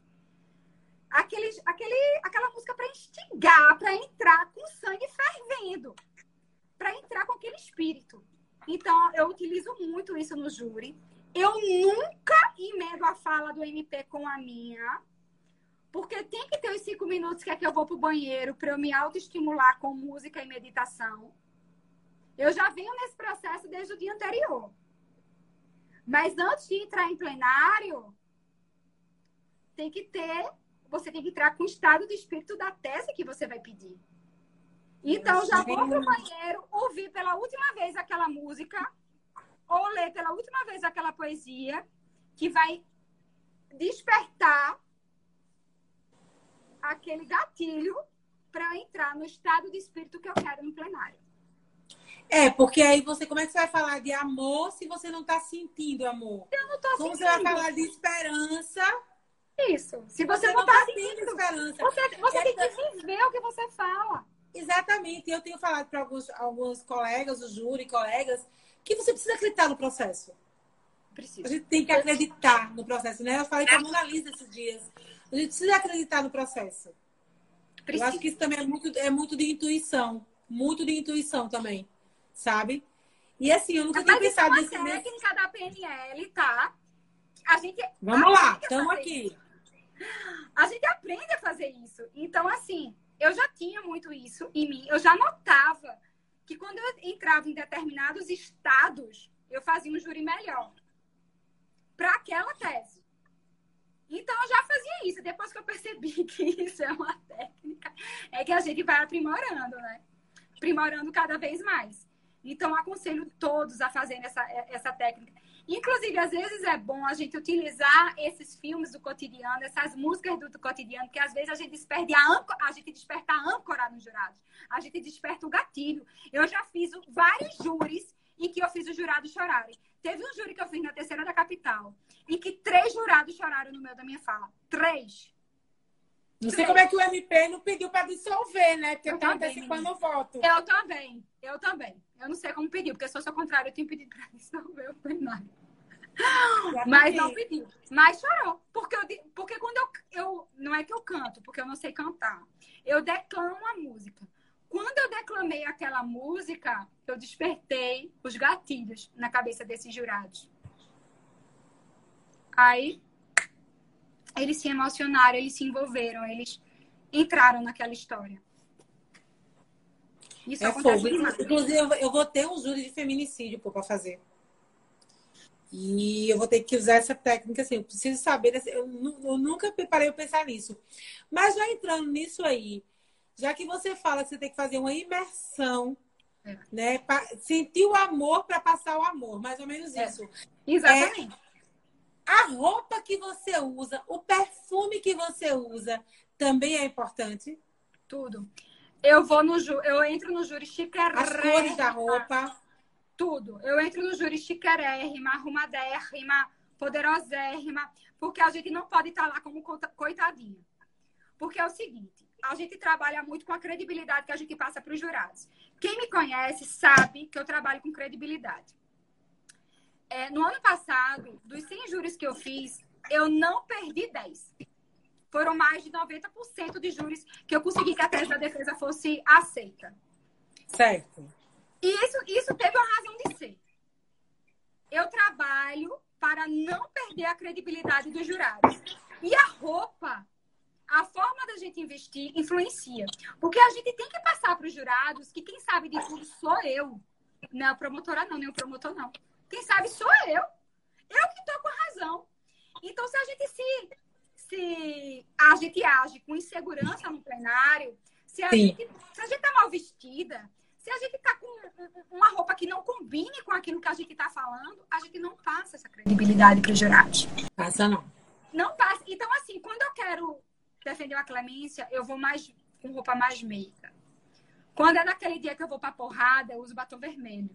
Speaker 2: Aquele, aquele, aquela música para instigar, para entrar com sangue fervendo, para entrar com aquele espírito. Então, eu utilizo muito isso no júri. Eu nunca emendo a fala do MP com a minha, porque tem que ter os cinco minutos que é que eu vou pro banheiro para eu me autoestimular com música e meditação. Eu já venho nesse processo desde o dia anterior. Mas antes de entrar em plenário, tem que ter, você tem que entrar com o estado de espírito da tese que você vai pedir. Então, já vou pro banheiro, ouvir pela última vez aquela música ou ler pela última vez aquela poesia que vai despertar aquele gatilho para entrar no estado de espírito que eu quero no plenário.
Speaker 1: É, porque aí você, como é que você vai falar de amor se você não está sentindo amor?
Speaker 2: Eu não estou
Speaker 1: sentindo. Como você vai falar de esperança?
Speaker 2: Isso. Se você, você não está tá esperança. Você, você tem que viver o que você fala.
Speaker 1: Exatamente. Eu tenho falado para alguns, alguns colegas, o júri, colegas, que você precisa acreditar no processo. Precisa. A gente tem que acreditar no processo, né? Eu falei com a Mona Lisa esses dias. A gente precisa acreditar no processo. Precisa. Eu acho que isso também é muito, é muito de intuição. Muito de intuição também, sabe? E assim, eu nunca tinha pensado
Speaker 2: nesse... Mas é técnica da PNL, tá? A gente...
Speaker 1: Vamos lá, estamos aqui.
Speaker 2: A gente aprende a fazer isso. Então, assim, eu já tinha muito isso em mim. Eu já notava que quando eu entrava em determinados estados, eu fazia um júri melhor para aquela tese. Então, eu já fazia isso. Depois que eu percebi que isso é uma técnica, é que a gente vai aprimorando, né? Aprimorando cada vez mais. Então, aconselho todos a fazerem essa, essa técnica. Inclusive, às vezes é bom a gente utilizar esses filmes do cotidiano, essas músicas do, do cotidiano, que às vezes a gente desperta a, a gente desperta a âncora nos jurados. A gente desperta o gatilho. Eu já fiz vários júris em que eu fiz os jurados chorarem. Teve um júri que eu fiz na terceira da capital, em que três jurados choraram no meio da minha fala. Três.
Speaker 1: Não sei como é que o MP não pediu para dissolver, né? Porque eu tá antecipando o voto.
Speaker 2: Eu também, eu também. Eu não sei como pediu, porque se fosse ao contrário, eu tinha pedido para dissolver o plenário. Mas não pediu. Mas chorou. Porque, eu, porque quando eu, eu. Não é que eu canto, porque eu não sei cantar. Eu declamo a música. Quando eu declamei aquela música, eu despertei os gatilhos na cabeça desses jurados. Aí eles se emocionaram, eles se envolveram, eles entraram naquela história.
Speaker 1: Isso é fogo. Inclusive, eu vou ter um júri de feminicídio para fazer. E eu vou ter que usar essa técnica assim. Eu preciso saber. Eu, eu nunca parei para pensar nisso. Mas já entrando nisso aí, já que você fala que você tem que fazer uma imersão, é. né? Pra sentir o amor para passar o amor, mais ou menos é. isso.
Speaker 2: Exatamente. É,
Speaker 1: a roupa que você usa, o perfume que você usa, também é importante?
Speaker 2: Tudo. Eu vou no eu entro no júri chiquérrima.
Speaker 1: As cores da roupa.
Speaker 2: Tudo. Eu entro no júri chiquérrima, arrumadérrima, poderosérrima, porque a gente não pode estar lá como coitadinha. Porque é o seguinte, a gente trabalha muito com a credibilidade que a gente passa para os jurados. Quem me conhece sabe que eu trabalho com credibilidade. É, no ano passado, dos 100 júris que eu fiz, eu não perdi 10 foram mais de 90% de júris que eu consegui que a tese da defesa fosse aceita.
Speaker 1: Certo.
Speaker 2: E isso, isso teve uma razão de ser. Eu trabalho para não perder a credibilidade dos jurados. E a roupa, a forma da gente investir influencia. Porque a gente tem que passar para os jurados que quem sabe de tudo sou eu. Não é a promotora não, nem o promotor não. Quem sabe sou eu. Eu que estou com a razão. Então, se a gente se se a gente age com insegurança no plenário, se a, gente, se a gente tá mal vestida, se a gente tá com uma roupa que não combine com aquilo que a gente tá falando, a gente não passa essa credibilidade para os jurados.
Speaker 1: Passa não.
Speaker 2: Não passa. Então, assim, quando eu quero defender a clemência, eu vou mais com roupa mais meiga. Quando é naquele dia que eu vou pra porrada, eu uso batom vermelho.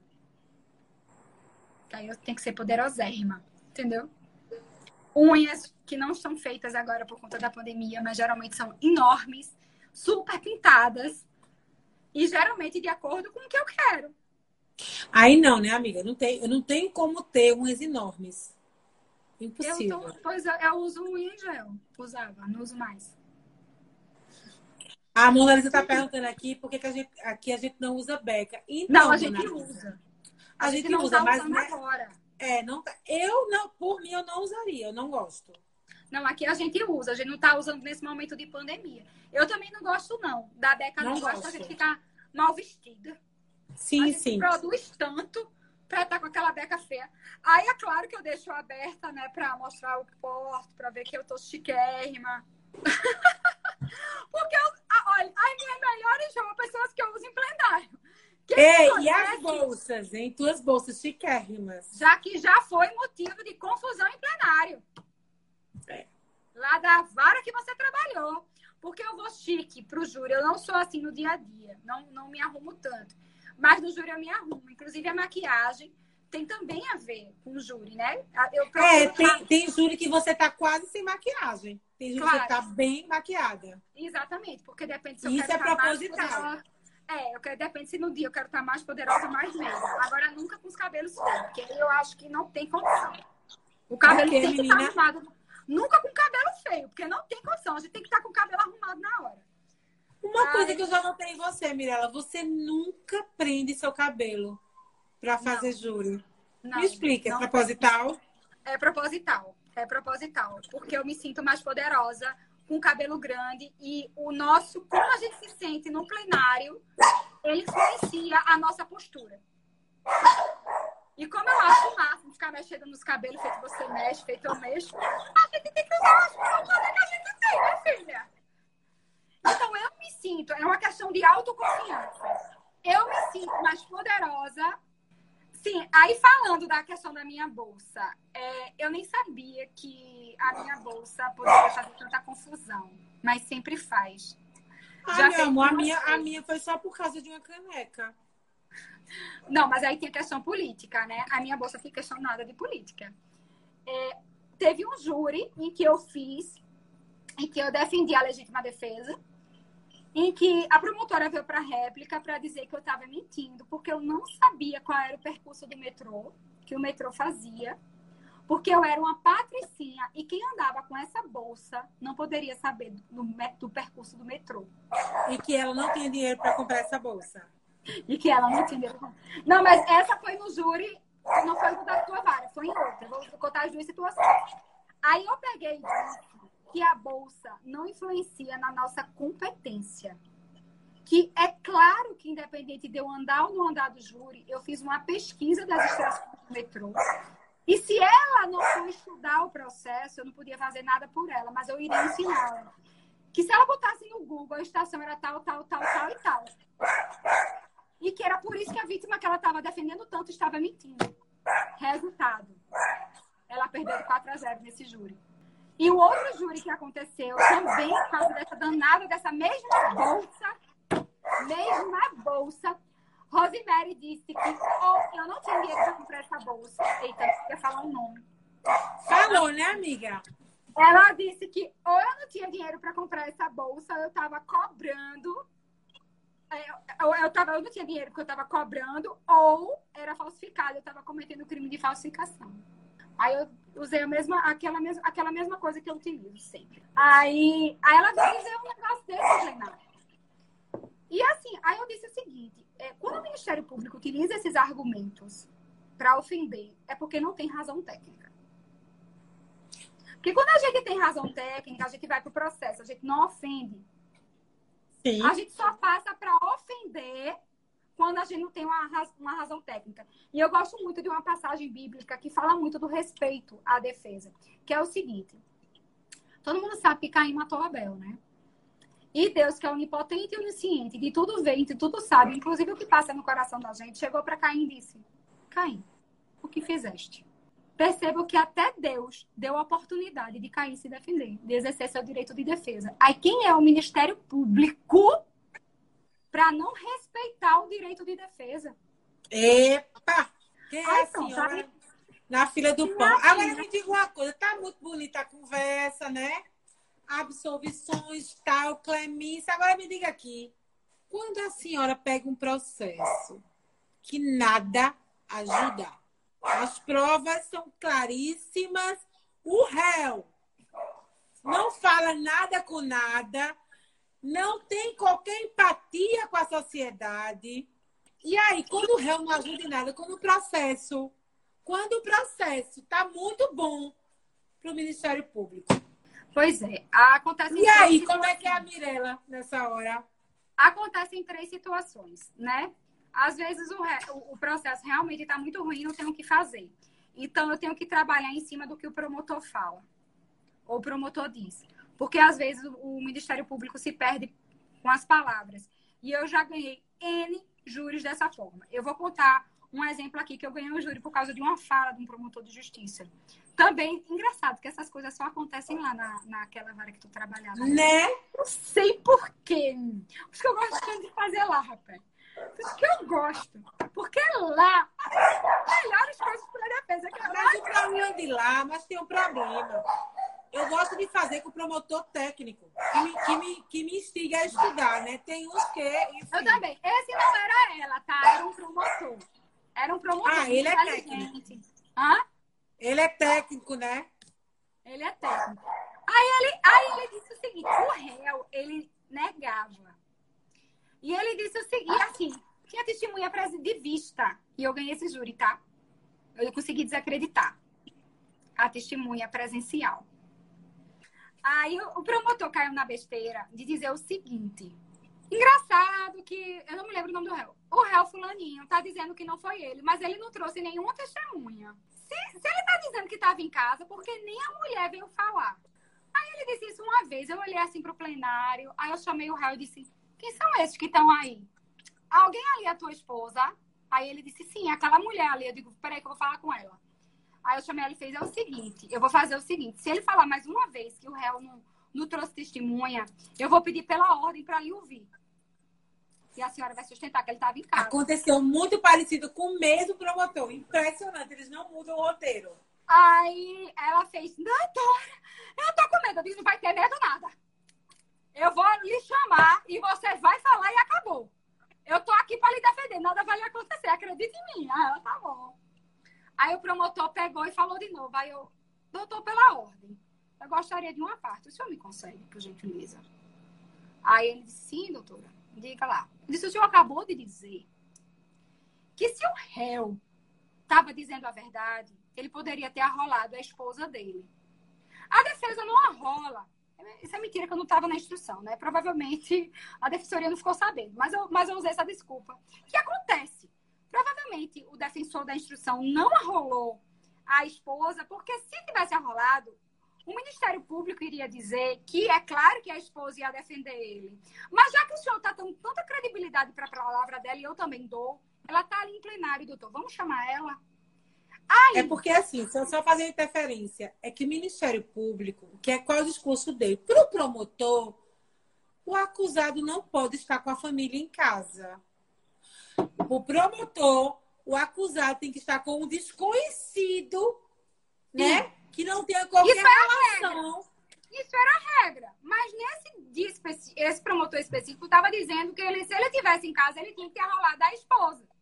Speaker 2: Que aí eu tenho que ser poderosérrima, entendeu? unhas que não estão feitas agora por conta da pandemia, mas geralmente são enormes, super pintadas e geralmente de acordo com o que eu quero.
Speaker 1: Aí não, né, amiga? Eu não tenho, eu não tenho como ter unhas enormes. Impossível.
Speaker 2: Eu tô, pois eu, eu uso unha em gel. Usava, não uso mais.
Speaker 1: A Mona Lisa tá perguntando aqui por que, a gente, aqui a gente não usa beca.
Speaker 2: Então, não, a gente usa. A, a gente, gente, usa, tá mas né, agora.
Speaker 1: É, não, tá, eu não, por mim, eu não usaria, eu não gosto.
Speaker 2: Não, aqui a gente usa, a gente não tá usando nesse momento de pandemia. Eu também não gosto, não. Da década não, não gosto, a gente ficar mal vestida.
Speaker 1: Sim,
Speaker 2: a gente
Speaker 1: sim.
Speaker 2: produz tanto pra estar tá com aquela beca feia. Aí é claro que eu deixo aberta, né, pra mostrar o porto, pra ver que eu tô chiquérrima. Porque eu, olha, as minhas melhores roupas são as que eu uso em plenário.
Speaker 1: Ei, e as bolsas, hein? Tuas bolsas chiquérrimas.
Speaker 2: Já que já foi motivo de confusão em plenário. É. Lá da vara que você trabalhou. Porque eu vou chique pro júri. Eu não sou assim no dia a dia. Não, não me arrumo tanto. Mas no júri eu me arrumo. Inclusive a maquiagem tem também a ver com o júri, né?
Speaker 1: Eu é, tem, tem júri que você tá quase sem maquiagem. Tem júri claro. que tá bem maquiada.
Speaker 2: Exatamente, porque depende se eu
Speaker 1: Isso é proposital.
Speaker 2: É, eu quero, depende se no dia eu quero estar mais poderosa ou mais menos. Agora, nunca com os cabelos feios, porque eu acho que não tem condição. O cabelo okay, tem que estar arrumado. Nunca com cabelo feio, porque não tem condição. A gente tem que estar com o cabelo arrumado na hora.
Speaker 1: Uma coisa que eu já notei em você, Mirella, você nunca prende seu cabelo para fazer não. júri. Não, Me explica, é proposital?
Speaker 2: É proposital, é proposital. Porque eu me sinto mais poderosa com cabelo grande e o nosso, como a gente se sente no plenário, ele influencia a nossa postura. E como eu acho o máximo ficar mexendo nos cabelos, feito você mexe, feito eu mexo, a gente tem que usar as poder que a gente tem, né, filha? Então eu me sinto, é uma questão de autoconfiança. Eu me sinto mais poderosa. Sim, aí falando da questão da minha bolsa, é, eu nem sabia que a minha bolsa poderia fazer tanta confusão, mas sempre faz.
Speaker 1: Ah, Já meu amor, a minha, a minha foi só por causa de uma caneca.
Speaker 2: Não, mas aí tem a questão política, né? A minha bolsa foi questionada de política. É, teve um júri em que eu fiz, em que eu defendi a legítima defesa, em que a promotora veio para réplica para dizer que eu estava mentindo, porque eu não sabia qual era o percurso do metrô, que o metrô fazia, porque eu era uma patricinha e quem andava com essa bolsa não poderia saber do, do percurso do metrô.
Speaker 1: E que ela não tinha dinheiro para comprar essa bolsa.
Speaker 2: E que ela não tinha. Não, mas essa foi no júri, não foi da tua vara, foi em outra. Vou contar as duas situações. Aí eu peguei que a bolsa não influencia na nossa competência. Que é claro que, independente de eu andar ou não andar do júri, eu fiz uma pesquisa das estações do metrô. E se ela não for estudar o processo, eu não podia fazer nada por ela, mas eu iria ensinar ela. Que se ela botasse no Google, a estação era tal, tal, tal, tal e tal e que era por isso que a vítima que ela estava defendendo tanto estava mentindo. Resultado: ela perdeu de 4 a 0 nesse júri. E o outro júri que aconteceu também por causa dessa danada, dessa mesma bolsa, mesma bolsa, Rosemary disse que oh, eu não tinha dinheiro para comprar essa bolsa. Eita, ia falar o um nome.
Speaker 1: Falou, né, amiga?
Speaker 2: Ela disse que ou eu não tinha dinheiro para comprar essa bolsa, eu estava cobrando eu, eu, tava, eu não tinha dinheiro porque eu estava cobrando, ou era falsificado, eu estava cometendo crime de falsificação. Aí eu usei a mesma, aquela, mesma, aquela mesma coisa que eu utilizo sempre. Aí, aí ela disse um negócio desse, Renato. E assim, aí eu disse o seguinte: é, quando o Ministério Público utiliza esses argumentos para ofender, é porque não tem razão técnica. Porque quando a gente tem razão técnica, a gente vai para o processo, a gente não ofende. Sim. A gente só passa para ofender quando a gente não tem uma, raz uma razão técnica. E eu gosto muito de uma passagem bíblica que fala muito do respeito à defesa, que é o seguinte: todo mundo sabe que Caim matou Abel, né? E Deus, que é onipotente e onisciente, de tudo vê, de tudo sabe, inclusive o que passa no coração da gente, chegou para Caim e disse: Caim, o que fizeste? Percebo que até Deus deu a oportunidade de Caim se defender, de exercer seu direito de defesa. Aí quem é o Ministério Público para não respeitar o direito de defesa?
Speaker 1: Epa! Quem é Ai, a senhora? Tá... Na fila do pão. Agora me diga uma coisa, tá muito bonita a conversa, né? Absolvições, tal, clemência. Agora me diga aqui, quando a senhora pega um processo que nada ajuda, as provas são claríssimas. O réu não fala nada com nada, não tem qualquer empatia com a sociedade. E aí, quando o réu não ajuda em nada, quando o processo, quando o processo está muito bom para o Ministério Público.
Speaker 2: Pois é, acontece.
Speaker 1: E aí, como é que é a Mirella nessa hora?
Speaker 2: Acontece em três situações, né? Às vezes o, re... o processo realmente está muito ruim, não tenho o que fazer. Então, eu tenho que trabalhar em cima do que o promotor fala, ou o promotor diz. Porque, às vezes, o Ministério Público se perde com as palavras. E eu já ganhei N júris dessa forma. Eu vou contar um exemplo aqui que eu ganhei um júri por causa de uma fala de um promotor de justiça. Também, engraçado, que essas coisas só acontecem lá na, naquela vara que tu trabalhava.
Speaker 1: Né?
Speaker 2: Não sei por quê. Acho que eu gosto de fazer lá, rapaz. Que eu gosto. Porque lá, as melhores coisas para a defesa. Que
Speaker 1: mas o problema de lá, mas tem um problema. Eu gosto de fazer com o promotor técnico, que me, que me, que me instiga a estudar, né? Tem uns que. Enfim.
Speaker 2: Eu também. Esse não era ela, tá? Era um promotor. Era um promotor.
Speaker 1: Ah, ele é técnico. Hã? Ele é técnico, né?
Speaker 2: Ele é técnico. Aí ele, aí ele disse o seguinte: o réu, ele negava e ele disse o seguinte, assim, tinha testemunha de vista. E eu ganhei esse júri, tá? Eu consegui desacreditar a testemunha presencial. Aí o promotor caiu na besteira de dizer o seguinte: Engraçado que eu não me lembro o nome do réu. O réu fulaninho tá dizendo que não foi ele, mas ele não trouxe nenhuma testemunha. Se, se ele tá dizendo que estava em casa, porque nem a mulher veio falar. Aí ele disse isso uma vez, eu olhei assim pro plenário, aí eu chamei o réu e disse, quem são esses que estão aí? Alguém ali é tua esposa? Aí ele disse, sim, aquela mulher ali. Eu digo, peraí que eu vou falar com ela. Aí eu chamei ela e fez, é o seguinte, eu vou fazer o seguinte, se ele falar mais uma vez que o réu não, não trouxe testemunha, eu vou pedir pela ordem para lhe ouvir. E a senhora vai sustentar que ele estava em casa.
Speaker 1: Aconteceu muito parecido com o mesmo promotor. Impressionante, eles não mudam o roteiro.
Speaker 2: Aí ela fez, doutora, eu tô com medo. Eu disse, não vai ter medo nada. Eu vou lhe chamar e você vai falar e acabou. Eu tô aqui para lhe defender, nada vai lhe acontecer, acredite em mim. Ah, tá bom. Aí o promotor pegou e falou de novo. Aí eu, doutor, pela ordem, eu gostaria de uma parte. O senhor me consegue, por gentileza? Aí ele disse, sim, doutora, diga lá. Ele disse, o senhor acabou de dizer que se o réu estava dizendo a verdade, ele poderia ter arrolado a esposa dele. A defesa não arrola. Isso é mentira que eu não estava na instrução, né? Provavelmente a defensoria não ficou sabendo, mas eu, mas eu usei essa desculpa. O que acontece? Provavelmente o defensor da instrução não arrolou a esposa, porque se tivesse arrolado, o Ministério Público iria dizer que é claro que a esposa ia defender ele. Mas já que o senhor está dando tanta credibilidade para a palavra dela, e eu também dou, ela está ali em plenário, doutor. Vamos chamar ela?
Speaker 1: Aí... É porque, assim, só, só fazer interferência, é que o Ministério Público, que é qual o discurso dele? Para o promotor, o acusado não pode estar com a família em casa. O promotor, o acusado tem que estar com um desconhecido, né? Sim. Que não tenha qualquer Isso relação.
Speaker 2: Isso era a regra. Mas nesse dia, esse promotor específico estava dizendo que ele, se ele tivesse em casa, ele tinha que ter rolado a esposa.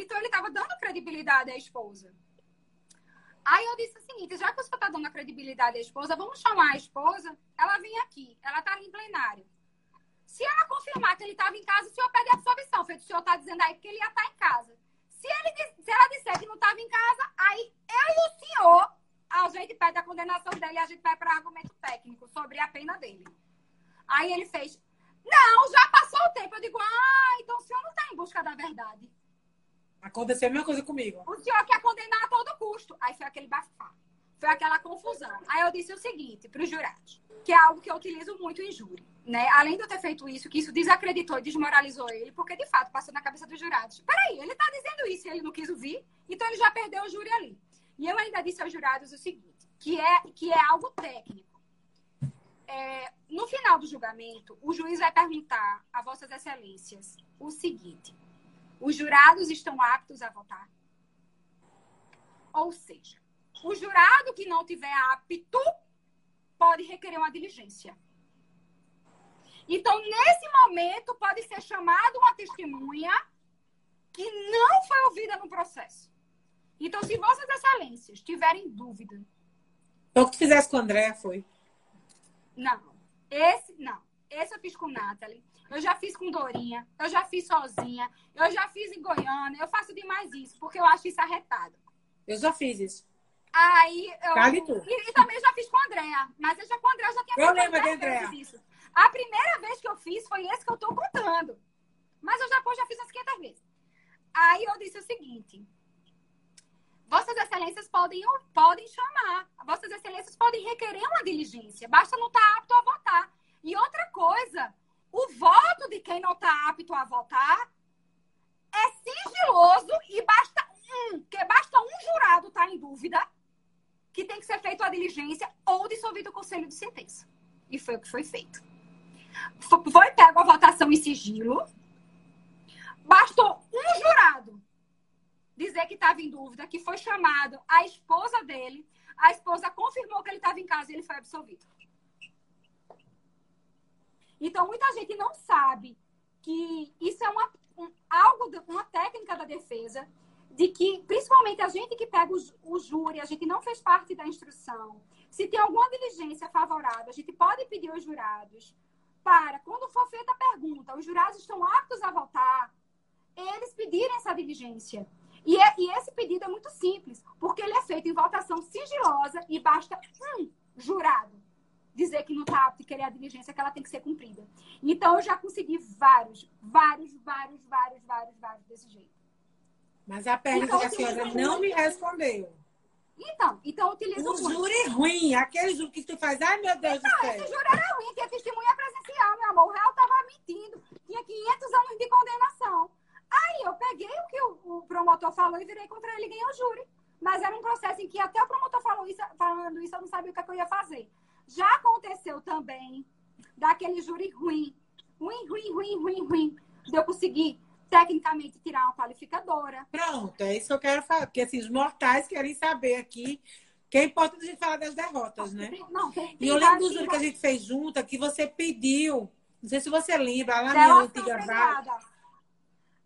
Speaker 2: Então ele estava dando credibilidade à esposa. Aí eu disse o seguinte: já que senhor está dando credibilidade à esposa, vamos chamar a esposa. Ela vem aqui, ela está em plenário. Se ela confirmar que ele estava em casa, o senhor pede absolvição. Feito o senhor está dizendo aí que ele ia estar tá em casa. Se, ele, se ela disser que não estava em casa, aí eu e o senhor, a gente pede a condenação dele e a gente vai para argumento técnico sobre a pena dele. Aí ele fez: Não, já passou o tempo. Eu digo: Ah, então o senhor não está em busca da verdade.
Speaker 1: Aconteceu a mesma coisa comigo.
Speaker 2: O senhor quer condenar a todo custo. Aí foi aquele bafá. Foi aquela confusão. Aí eu disse o seguinte para os jurados, que é algo que eu utilizo muito em júri. Né? Além de eu ter feito isso, que isso desacreditou e desmoralizou ele, porque de fato passou na cabeça dos jurados. Peraí, ele está dizendo isso e ele não quis ouvir, então ele já perdeu o júri ali. E eu ainda disse aos jurados o seguinte, que é, que é algo técnico. É, no final do julgamento, o juiz vai perguntar a Vossas Excelências o seguinte: os jurados estão aptos a votar? Ou seja, o jurado que não tiver apto pode requerer uma diligência. Então, nesse momento, pode ser chamada uma testemunha que não foi ouvida no processo. Então, se Vossas Excelências tiverem dúvida.
Speaker 1: Foi o que tu fizesse com o André, foi?
Speaker 2: Não. Esse, não. Esse eu fiz com Nathalie. Eu já fiz com Dorinha. Eu já fiz sozinha. Eu já fiz em Goiânia. Eu faço demais isso, porque eu acho isso arretado.
Speaker 1: Eu já fiz isso.
Speaker 2: Aí eu. E, e, também já fiz com a Andréa. Mas eu já com a Andréa já tinha
Speaker 1: Eu lembro de Andréa. Isso.
Speaker 2: A primeira vez que eu fiz foi esse que eu tô contando. Mas eu já, já fiz umas 500 vezes. Aí eu disse o seguinte: Vossas Excelências podem, podem chamar, Vossas Excelências podem requerer uma diligência, basta não estar tá apto a votar. E outra coisa, o voto de quem não está apto a votar é sigiloso e basta um, que basta um jurado estar tá em dúvida que tem que ser feita a diligência ou dissolvido o conselho de sentença. E foi o que foi feito. Foi pego a votação em sigilo. Bastou um jurado dizer que estava em dúvida, que foi chamado a esposa dele. A esposa confirmou que ele estava em casa e ele foi absolvido. Então, muita gente não sabe que isso é uma, um, algo, uma técnica da defesa, de que, principalmente a gente que pega o, o júri, a gente não fez parte da instrução. Se tem alguma diligência favorável, a gente pode pedir aos jurados para, quando for feita a pergunta, os jurados estão aptos a votar, eles pedirem essa diligência. E, é, e esse pedido é muito simples, porque ele é feito em votação sigilosa e basta um jurado dizer que não está apto e querer a diligência que ela tem que ser cumprida. Então, eu já consegui vários, vários, vários, vários, vários, vários desse jeito.
Speaker 1: Mas a pergunta então, que a senhora não me respondeu.
Speaker 2: Então, então utiliza
Speaker 1: o júri ruim, aquele júri que tu faz, ai meu Deus
Speaker 2: então,
Speaker 1: do céu.
Speaker 2: Esse júri era ruim, tinha testemunha presencial, meu amor. O réu tava mentindo, tinha 500 anos de condenação. Aí eu peguei o que o, o promotor falou e virei contra ele e ganhei o júri. Mas era um processo em que até o promotor falou isso, falando isso, eu não sabia o que, é que eu ia fazer. Já aconteceu também daquele júri ruim, ruim, ruim, ruim, ruim, ruim, de eu conseguir tecnicamente tirar uma qualificadora.
Speaker 1: Pronto, é isso que eu quero falar, porque assim, os mortais querem saber aqui. Que é importante a gente falar das derrotas, né?
Speaker 2: Não, tem,
Speaker 1: e eu lembro do júri que a gente fez junto, que você pediu, não sei se você lembra, lá na antiga vaga.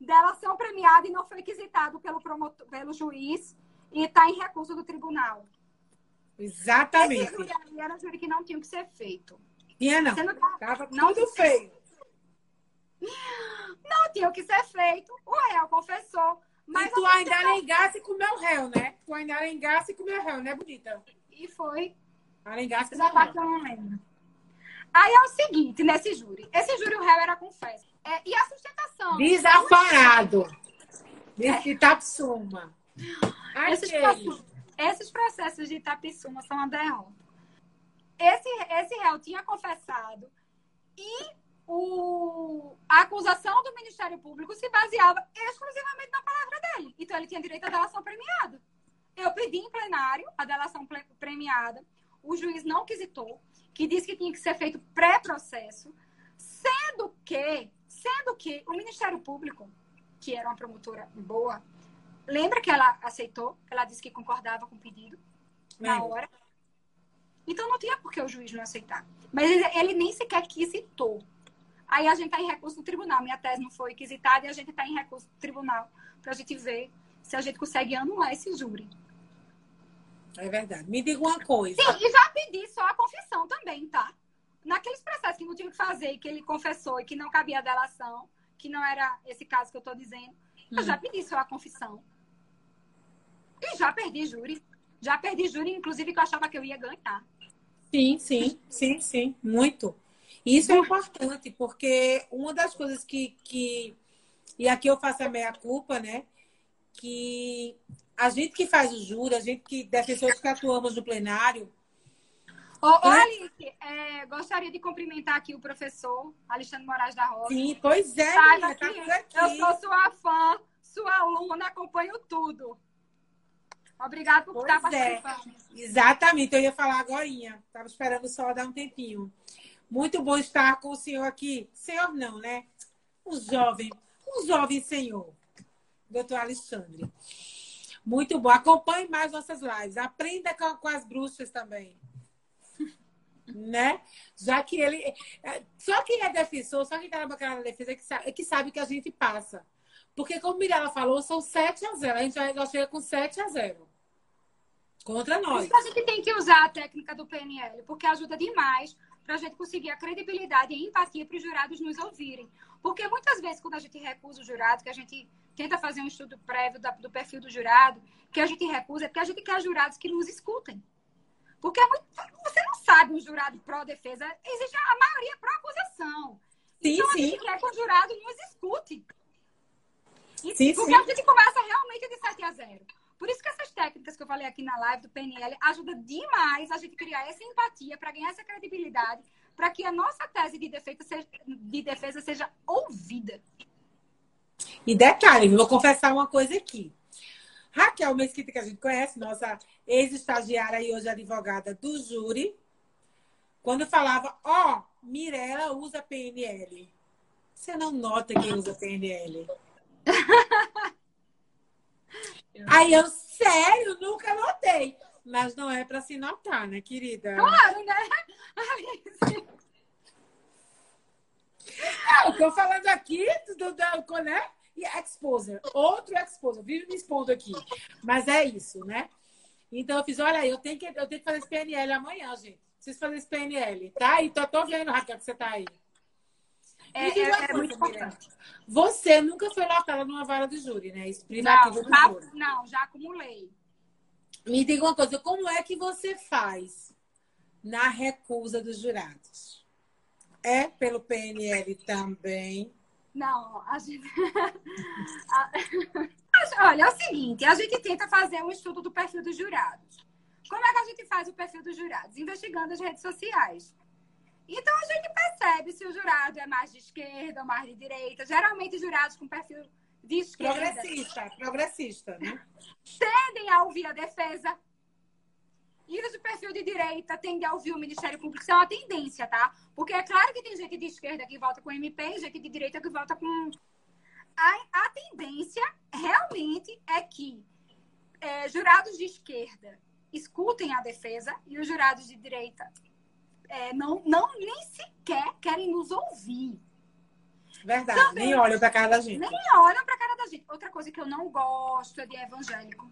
Speaker 2: Delação premiada e não foi requisitado pelo, promotor, pelo juiz e está em recurso do tribunal.
Speaker 1: Exatamente. Esse
Speaker 2: júri era júri que não tinha que ser feito.
Speaker 1: Tinha não. não tá... Tava não tudo feio.
Speaker 2: Não tinha que ser feito. O réu confessou. Mas
Speaker 1: e tu ainda alengasse com o meu réu, né? Tu ainda alengasse com o meu réu, né, bonita?
Speaker 2: E foi.
Speaker 1: Alengasse com
Speaker 2: o meu réu. Aí é o seguinte, nesse júri. Esse júri, o réu era confesso. É, e a sustentação?
Speaker 1: Desaforado. De é. Itapsuma.
Speaker 2: Esses processos, esses processos de Itapissuma são uma derrota. Esse, esse réu tinha confessado e o, a acusação do Ministério Público se baseava exclusivamente na palavra dele. Então, ele tinha direito à delação premiada. Eu pedi em plenário a delação premiada. O juiz não quisitou, que disse que tinha que ser feito pré-processo, sendo que, sendo que o Ministério Público, que era uma promotora boa, lembra que ela aceitou? Ela disse que concordava com o pedido na hora. Então não tinha por que o juiz não aceitar. Mas ele, ele nem sequer quisitou. Aí a gente está em recurso no tribunal. Minha tese não foi quisitada e a gente está em recurso no tribunal para a gente ver se a gente consegue anular esse júri.
Speaker 1: É verdade. Me diga uma coisa.
Speaker 2: Sim, e já pedi só a confissão também, tá? Naqueles processos que não tinha que fazer e que ele confessou e que não cabia a delação, que não era esse caso que eu estou dizendo, hum. eu já pedi só a confissão. E já perdi júri. Já perdi júri, inclusive, que eu achava que eu ia ganhar.
Speaker 1: Sim, sim, sim, sim. Muito. Isso é importante, porque uma das coisas que, que. E aqui eu faço a meia-culpa, né? Que a gente que faz o júri, a gente que, defensores que atuamos no plenário.
Speaker 2: Ô, ô né? Alice, é, gostaria de cumprimentar aqui o professor Alexandre Moraes da Rocha.
Speaker 1: Sim, pois é,
Speaker 2: Saiba tá aqui. Eu sou sua fã, sua aluna, acompanho tudo. Obrigada por pois estar é. participando.
Speaker 1: É. Exatamente, eu ia falar agora. Estava esperando só dar um tempinho. Muito bom estar com o senhor aqui. Senhor não, né? Um jovem, um jovem senhor, doutor Alexandre. Muito bom. Acompanhe mais nossas lives. Aprenda com, com as bruxas também. né? Já que ele. É, só quem é defensor, só quem está na bancada da defesa é que, sabe, é que sabe que a gente passa. Porque, como Mirella falou, são 7 a 0. A gente já chega com 7 a 0. Contra nós.
Speaker 2: Por isso a gente tem que usar a técnica do PNL, porque ajuda demais para a gente conseguir a credibilidade e empatia para os jurados nos ouvirem. Porque muitas vezes, quando a gente recusa o jurado, que a gente tenta fazer um estudo prévio do perfil do jurado, que a gente recusa, é porque a gente quer jurados que nos escutem. Porque é muito... você não sabe um jurado pró-defesa, existe a maioria pró-acusação.
Speaker 1: Sim,
Speaker 2: então,
Speaker 1: sim.
Speaker 2: a gente quer que o jurado nos escute.
Speaker 1: Sim,
Speaker 2: porque
Speaker 1: sim.
Speaker 2: a gente começa realmente de 7 a 0. Por isso que essas técnicas que eu falei aqui na live do PNL ajuda demais a gente criar essa empatia para ganhar essa credibilidade, para que a nossa tese de defesa, seja, de defesa seja ouvida.
Speaker 1: E detalhe, vou confessar uma coisa aqui. Raquel Mesquita, que a gente conhece, nossa ex-estagiária e hoje advogada do júri, quando falava, ó, oh, Mirella usa PNL. Você não nota quem usa PNL? Aí eu, sério, nunca notei. Mas não é para se notar, né, querida?
Speaker 2: Claro, né?
Speaker 1: Não, eu tô falando aqui do, do, né? E exposer. Outro exposer. Vive me expondo aqui. Mas é isso, né? Então eu fiz, olha, eu tenho que, eu tenho que fazer esse PNL amanhã, gente. Preciso fazer esse PNL, tá? Então tô vendo, Raquel, que você tá aí.
Speaker 2: É, é, é muito importante.
Speaker 1: Você nunca foi lotada numa vara de júri, né? Isso privativo
Speaker 2: não, já, júri. Não, já acumulei.
Speaker 1: Me diga uma coisa, como é que você faz na recusa dos jurados? É pelo PNL também?
Speaker 2: Não, a gente. Olha, é o seguinte: a gente tenta fazer um estudo do perfil dos jurados. Como é que a gente faz o perfil dos jurados? Investigando as redes sociais. Então a gente percebe se o jurado é mais de esquerda ou mais de direita. Geralmente jurados com perfil de esquerda.
Speaker 1: Progressista, progressista, né?
Speaker 2: Tendem a ouvir a defesa. E os de perfil de direita tendem a ouvir o Ministério Público. Isso é uma tendência, tá? Porque é claro que tem gente de esquerda que vota com MP e gente de direita que vota com. A, a tendência realmente é que é, jurados de esquerda escutem a defesa e os jurados de direita é, não, não nem sequer querem nos ouvir.
Speaker 1: Verdade, Também, nem olham para cara da gente.
Speaker 2: Nem olham para cara da gente. Outra coisa que eu não gosto é de evangélico.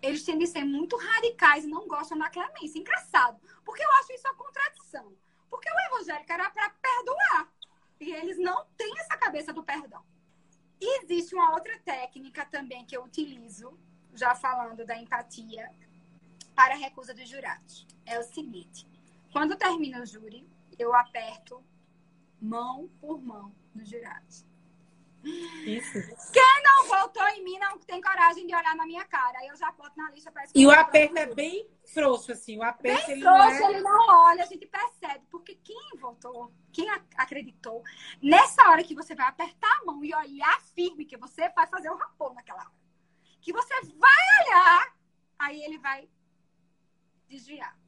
Speaker 2: Eles tendem a ser muito radicais e não gostam da clemência. Engraçado, porque eu acho isso uma contradição. Porque o evangélico era para perdoar. E eles não têm essa cabeça do perdão. E existe uma outra técnica também que eu utilizo, já falando da empatia, para a recusa dos jurados. É o seguinte: quando termina o júri, eu aperto mão por mão nos jurados.
Speaker 1: Isso.
Speaker 2: Quem não votou em mim não tem coragem de olhar na minha cara. Aí eu já boto na lista para
Speaker 1: E o aperto é bem frouxo, assim. O aperto
Speaker 2: bem
Speaker 1: ele
Speaker 2: frouxo,
Speaker 1: não
Speaker 2: é... ele não olha, a gente percebe. Porque quem votou, quem acreditou, nessa hora que você vai apertar a mão e olhar firme, que você vai fazer o rapô naquela hora. Que você vai olhar, aí ele vai desviar.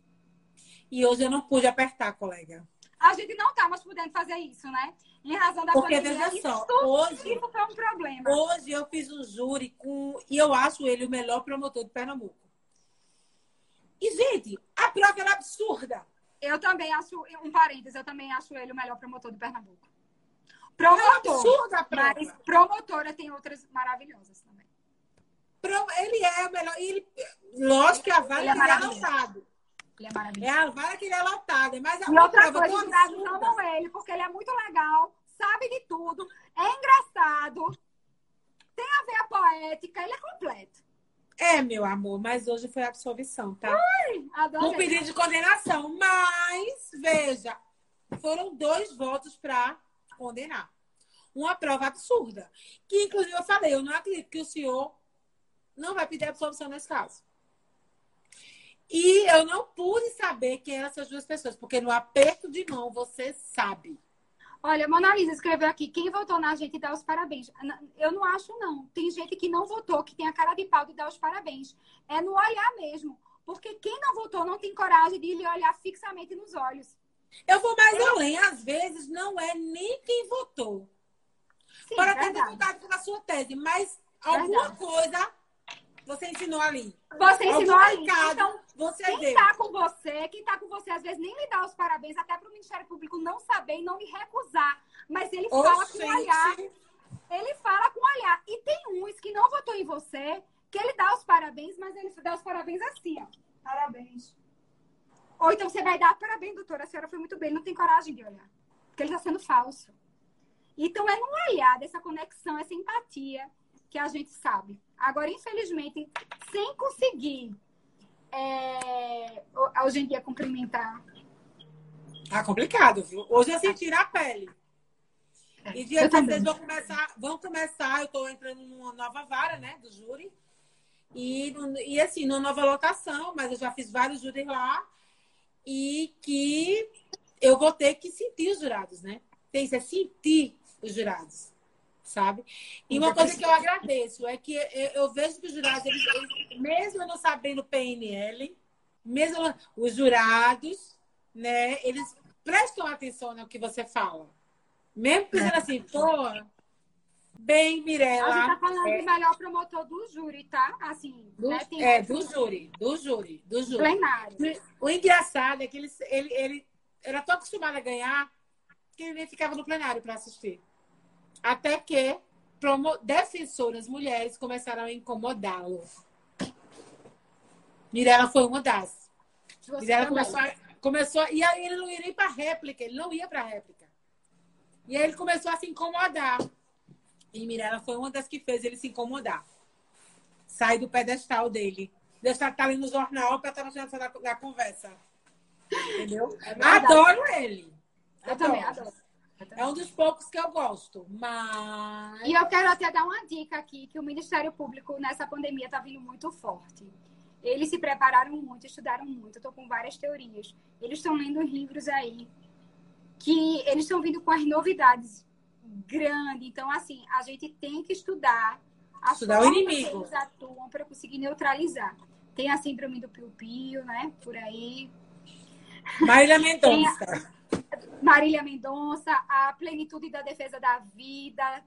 Speaker 1: E hoje eu não pude apertar, colega.
Speaker 2: A gente não tá mais podendo fazer isso, né? Em razão da
Speaker 1: Porque
Speaker 2: pandemia.
Speaker 1: veja só, hoje,
Speaker 2: isso foi um problema.
Speaker 1: Hoje eu fiz um júri com. E eu acho ele o melhor promotor de Pernambuco. E, gente, a prova era absurda.
Speaker 2: Eu também acho, um parênteses, eu também acho ele o melhor promotor de Pernambuco.
Speaker 1: Promotor. É absurda a prova.
Speaker 2: Mas promotora tem outras maravilhosas também.
Speaker 1: Ele é o melhor. Ele, lógico que a vara ele é, é lotado.
Speaker 2: Ele é maravilhoso.
Speaker 1: É a vara que ele é lotado. Mas
Speaker 2: e outra coisa, jurados amam ele, porque ele é muito legal, sabe de tudo, é engraçado, tem a ver a poética, ele é completo.
Speaker 1: É, meu amor, mas hoje foi absolvição, tá?
Speaker 2: Ai, adoro.
Speaker 1: Um pedido de condenação. Mas, veja, foram dois votos para condenar. Uma prova absurda. Que, inclusive, eu falei, eu não acredito que o senhor não vai pedir absolvição nesse caso. E eu não pude saber quem eram essas duas pessoas, porque no aperto de mão você sabe.
Speaker 2: Olha, Mona Lisa escreveu aqui, quem votou na gente dá os parabéns. Eu não acho, não. Tem gente que não votou, que tem a cara de pau de dar os parabéns. É no olhar mesmo. Porque quem não votou não tem coragem de lhe olhar fixamente nos olhos.
Speaker 1: Eu vou mais além. Às vezes não é nem quem votou. Sim, Para ter votado pela sua tese, mas alguma verdade. coisa você ensinou ali.
Speaker 2: Você ensinou ali.
Speaker 1: Então, você
Speaker 2: quem está com você, quem está com você, às vezes nem lhe dá os parabéns, até para o Ministério Público não saber e não lhe recusar. Mas ele fala com olhar. Ele fala com olhar. E tem uns que não votou em você, que ele dá os parabéns, mas ele dá os parabéns assim, ó. Parabéns. Ou então você vai dar parabéns, doutora, a senhora foi muito bem, ele não tem coragem de olhar. Porque ele está sendo falso. Então é no olhar dessa conexão, essa empatia que a gente sabe. Agora, infelizmente, sem conseguir é, hoje em dia cumprimentar.
Speaker 1: Tá complicado, viu? Hoje eu senti na pele. É, e dia vocês vão começar, vão começar, eu estou entrando numa nova vara, né, do júri. E, e assim, numa nova lotação, mas eu já fiz vários júris lá. E que eu vou ter que sentir os jurados, né? Tem que sentir os jurados sabe? E uma coisa que eu agradeço é que eu vejo que os jurados, eles, eles, mesmo não sabendo PNL, mesmo os jurados, né, eles prestam atenção no que você fala. Mesmo pensando assim, pô, bem, Mirella.
Speaker 2: A gente tá falando é, do melhor promotor do júri, tá? Assim,
Speaker 1: do,
Speaker 2: né?
Speaker 1: é, do júri, do júri, do júri.
Speaker 2: Plenário.
Speaker 1: O engraçado é que ele, ele, ele era tão acostumado a ganhar que ele nem ficava no plenário para assistir. Até que defensoras mulheres começaram a incomodá-lo. Mirella foi uma das. Mirella começou, a, começou e aí ele não ia nem para réplica, ele não ia para réplica. E aí ele começou a se incomodar. E Mirella foi uma das que fez ele se incomodar. Sai do pedestal dele. deixar estar ali no jornal para estar na, na, na conversa. Entendeu? É adoro ele.
Speaker 2: Eu adoro. também adoro.
Speaker 1: É um dos poucos que eu gosto, mas.
Speaker 2: E eu quero até dar uma dica aqui: que o Ministério Público nessa pandemia está vindo muito forte. Eles se prepararam muito, estudaram muito. Eu estou com várias teorias. Eles estão lendo livros aí que eles estão vindo com as novidades grandes. Então, assim, a gente tem que estudar
Speaker 1: a estudar o inimigo. que
Speaker 2: eles atuam para conseguir neutralizar. Tem a síndrome do piu-piu, né? Por aí.
Speaker 1: Marília Mendonça.
Speaker 2: Marília Mendonça, a plenitude da defesa da vida.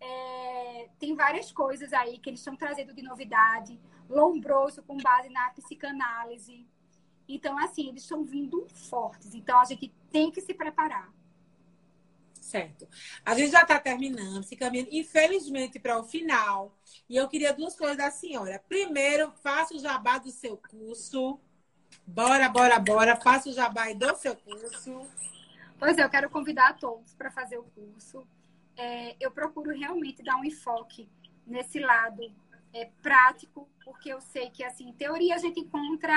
Speaker 2: É, tem várias coisas aí que eles estão trazendo de novidade. Lombroso com base na psicanálise. Então, assim, eles estão vindo fortes. Então, a gente tem que se preparar.
Speaker 1: Certo. A gente já está terminando, se caminhando, infelizmente, para o final. E eu queria duas coisas da senhora. Primeiro, faça o jabá do seu curso. Bora, bora, bora. Faça o jabá do seu curso.
Speaker 2: Pois é, eu quero convidar todos para fazer o curso. É, eu procuro realmente dar um enfoque nesse lado é, prático, porque eu sei que, assim, teoria a gente encontra.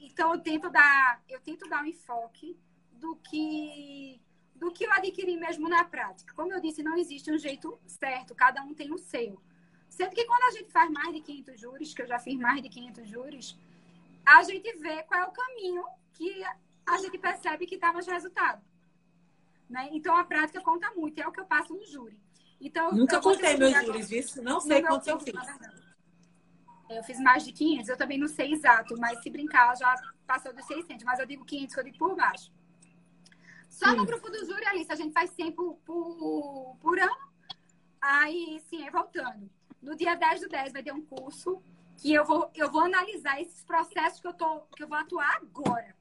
Speaker 2: Então, eu tento dar, eu tento dar um enfoque do que do que eu adquiri mesmo na prática. Como eu disse, não existe um jeito certo, cada um tem o seu. Sendo que quando a gente faz mais de 500 júris, que eu já fiz mais de 500 júris, a gente vê qual é o caminho que a gente percebe que dá mais resultado. Né? Então, a prática conta muito, é o que eu passo no júri. Então,
Speaker 1: Nunca contei meus júris, isso? Não sei quantos eu fiz.
Speaker 2: Eu fiz mais de 500, eu também não sei exato, mas se brincar, já passou dos 600. Mas eu digo 500, eu digo por baixo. Só sim. no grupo do júri, Alice, a gente faz 100 por, por, por ano. Aí, sim, é voltando. No dia 10 do 10 vai ter um curso que eu vou, eu vou analisar esses processos que eu, tô, que eu vou atuar agora.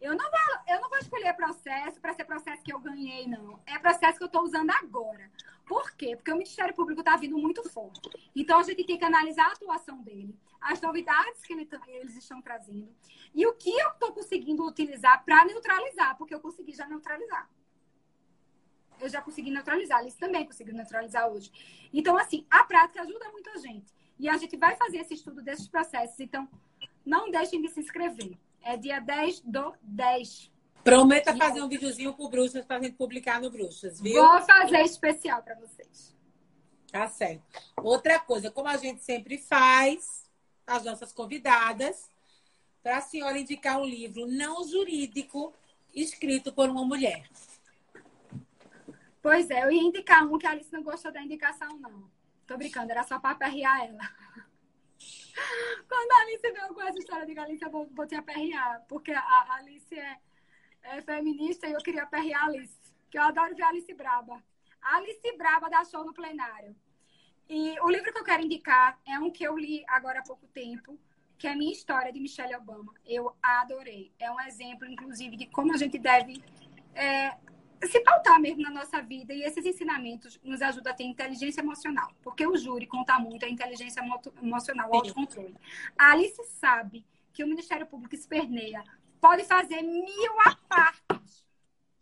Speaker 2: Eu não vou, eu não vou escolher processo para ser processo que eu ganhei, não. É processo que eu estou usando agora. Por quê? Porque o Ministério Público está vindo muito forte. Então, a gente tem que analisar a atuação dele, as novidades que ele, eles estão trazendo e o que eu estou conseguindo utilizar para neutralizar, porque eu consegui já neutralizar. Eu já consegui neutralizar, eles também conseguiram neutralizar hoje. Então, assim, a prática ajuda muito a gente. E a gente vai fazer esse estudo desses processos. Então, não deixem de se inscrever. É dia 10 do 10.
Speaker 1: Prometa dia... fazer um videozinho pro Bruxas para a gente publicar no Bruxas, viu?
Speaker 2: Vou fazer especial para vocês.
Speaker 1: Tá certo. Outra coisa, como a gente sempre faz, as nossas convidadas, para a senhora indicar um livro não jurídico escrito por uma mulher.
Speaker 2: Pois é, eu ia indicar um que a Alice não gostou da indicação, não. Tô brincando, era só para aperrear ela. Quando a Alice veio com essa história de Galícia, eu botei aperrear, porque a Alice é, é, feminista e eu queria aperrear a Alice, que eu adoro ver a Alice braba. A Alice braba da show no plenário. E o livro que eu quero indicar é um que eu li agora há pouco tempo, que é Minha História, de Michelle Obama. Eu adorei. É um exemplo, inclusive, de como a gente deve é, se pautar mesmo na nossa vida. E esses ensinamentos nos ajudam a ter inteligência emocional. Porque o júri conta muito a inteligência emocional, o autocontrole. A Alice sabe que o Ministério Público esperneia. Pode fazer mil apartes,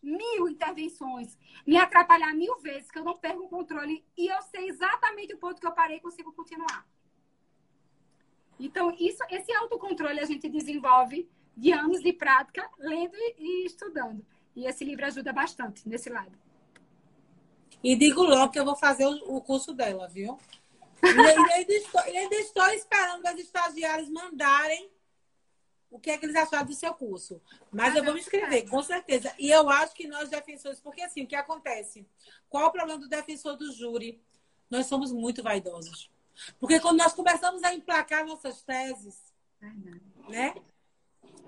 Speaker 2: mil intervenções, me atrapalhar mil vezes, que eu não perco o controle. E eu sei exatamente o ponto que eu parei e consigo continuar. Então, isso, esse autocontrole a gente desenvolve de anos de prática, lendo e estudando. E esse livro ajuda bastante nesse lado.
Speaker 1: E digo logo que eu vou fazer o, curso dela, viu? E ainda, estou, ainda estou esperando as estagiárias mandarem o que é que eles acharam do seu curso. Mas ah, eu vou me inscrever, com certeza. E eu acho que nós, defensores, porque assim, o que acontece? Qual o problema do defensor do júri? Nós somos muito vaidosos. Porque quando nós começamos a emplacar nossas teses, né?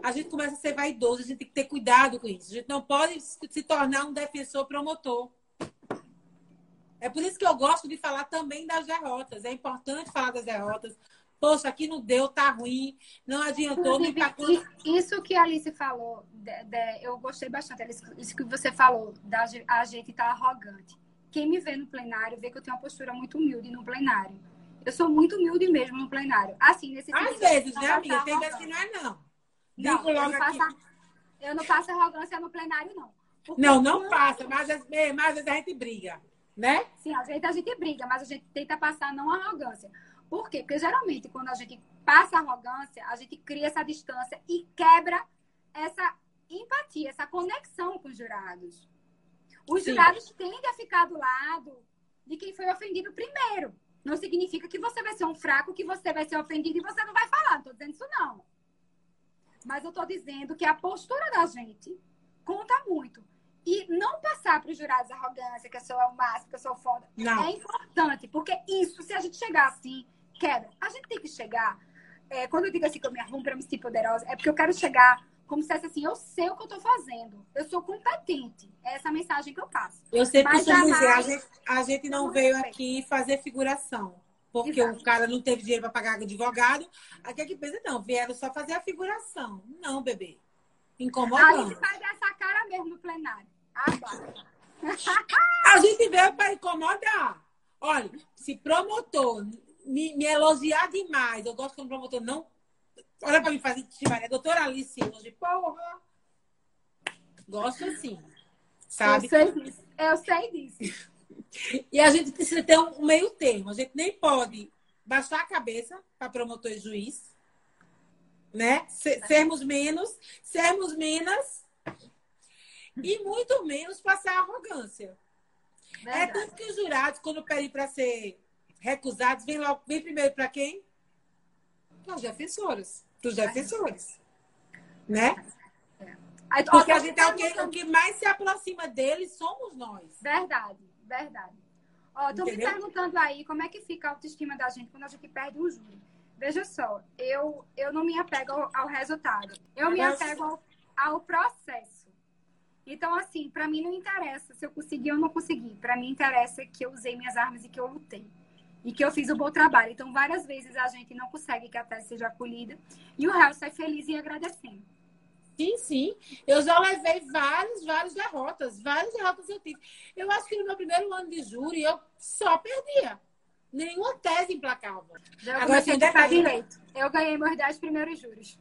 Speaker 1: A gente começa a ser vaidoso, a gente tem que ter cuidado com isso. A gente não pode se tornar um defensor promotor. É por isso que eu gosto de falar também das derrotas. É importante falar das derrotas. Poxa, aqui não deu, tá ruim, não adiantou. me
Speaker 2: Isso que a Alice falou, de, de, eu gostei bastante. Alice, isso que você falou, da, a gente tá arrogante. Quem me vê no plenário vê que eu tenho uma postura muito humilde no plenário. Eu sou muito humilde mesmo no plenário. Assim, nesse
Speaker 1: Às vezes, né, amiga? Tem vezes que não é, não.
Speaker 2: Não, eu não, passo, eu não passo arrogância no plenário, não.
Speaker 1: Porque não, não passa, mas, mas às vezes a gente briga, né?
Speaker 2: Sim, às vezes a gente briga, mas a gente tenta passar não arrogância. Por quê? Porque geralmente quando a gente passa arrogância, a gente cria essa distância e quebra essa empatia, essa conexão com os jurados. Os Sim. jurados tendem a ficar do lado de quem foi ofendido primeiro. Não significa que você vai ser um fraco, que você vai ser ofendido e você não vai falar. Não estou dizendo isso, não. Mas eu estou dizendo que a postura da gente conta muito. E não passar para os jurados arrogância, que eu sou o máximo, que eu sou foda. Não. É importante, porque isso, se a gente chegar assim, quebra. A gente tem que chegar. É, quando eu digo assim que eu me arrumo para me sentir poderosa, é porque eu quero chegar como se fosse assim, eu sei o que eu estou fazendo. Eu sou competente. É essa mensagem que eu passo.
Speaker 1: Eu sempre Mas costumo dizer, a gente, a gente não veio aqui fazer figuração. Porque Exato. o cara não teve dinheiro para pagar advogado. Aqui é que pensa, não, vieram só fazer a figuração. Não, bebê. Incomodando.
Speaker 2: A gente faz essa cara mesmo no plenário.
Speaker 1: a gente veio para incomodar. Olha, se promotor me, me, elogiar demais, eu gosto quando o promotor não. Olha para mim fazer chimaré. Doutora Alice, hoje, porra. Gosto assim. Sabe?
Speaker 2: Eu sei disso. Eu sei disso.
Speaker 1: E a gente precisa ter um meio termo. A gente nem pode baixar a cabeça para promotor e juiz, né? Sermos menos, sermos menos e muito menos passar arrogância. É Verdade. É tanto que os jurados, quando pedem para ser recusados, vem, logo, vem primeiro para quem? Para os defensores. Para os defensores. Né? É. Porque a gente é o que, o que mais se aproxima deles somos nós.
Speaker 2: Verdade, verdade. Ó, estão me perguntando aí como é que fica a autoestima da gente quando a gente perde um júri. Veja só, eu, eu não me apego ao, ao resultado. Eu me apego ao, ao processo. Então, assim, para mim não interessa se eu consegui ou não consegui. Para mim interessa que eu usei minhas armas e que eu lutei. E que eu fiz o bom trabalho. Então, várias vezes a gente não consegue que a tese seja acolhida. E o réu sai feliz e agradecendo.
Speaker 1: Sim, sim. Eu já levei várias, várias derrotas. Várias derrotas eu tive. Eu acho que no meu primeiro ano de júri eu só perdia. Nenhuma tese implacável.
Speaker 2: Eu Agora, tem um direito. Eu ganhei meus 10 primeiros juros.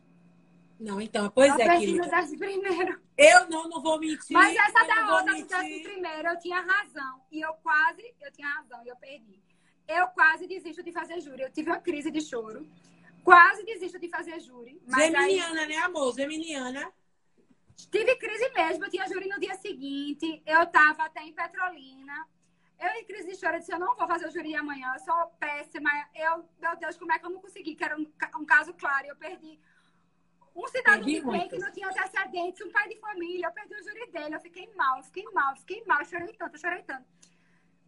Speaker 1: Não, então, pois eu
Speaker 2: é, querida. primeiro.
Speaker 1: Eu não, não vou mentir.
Speaker 2: Mas essa derrota do décimo primeiro, eu tinha razão. E eu quase, eu tinha razão e eu perdi. Eu quase desisto de fazer júri. Eu tive uma crise de choro. Quase desisto de fazer júri.
Speaker 1: Mas Geminiana, aí... né, amor? Geminiana.
Speaker 2: Tive crise mesmo. Eu tinha júri no dia seguinte. Eu tava até em Petrolina. Eu em crise de choro, eu disse, eu não vou fazer o júri amanhã, eu sou péssima. Eu, meu Deus, como é que eu não consegui? Que era um, um caso claro, eu perdi um cidadão de bem que não tinha antecedentes, um pai de família, eu perdi o júri dele, eu fiquei mal, fiquei mal, fiquei mal, chorei tanto, chorei tanto.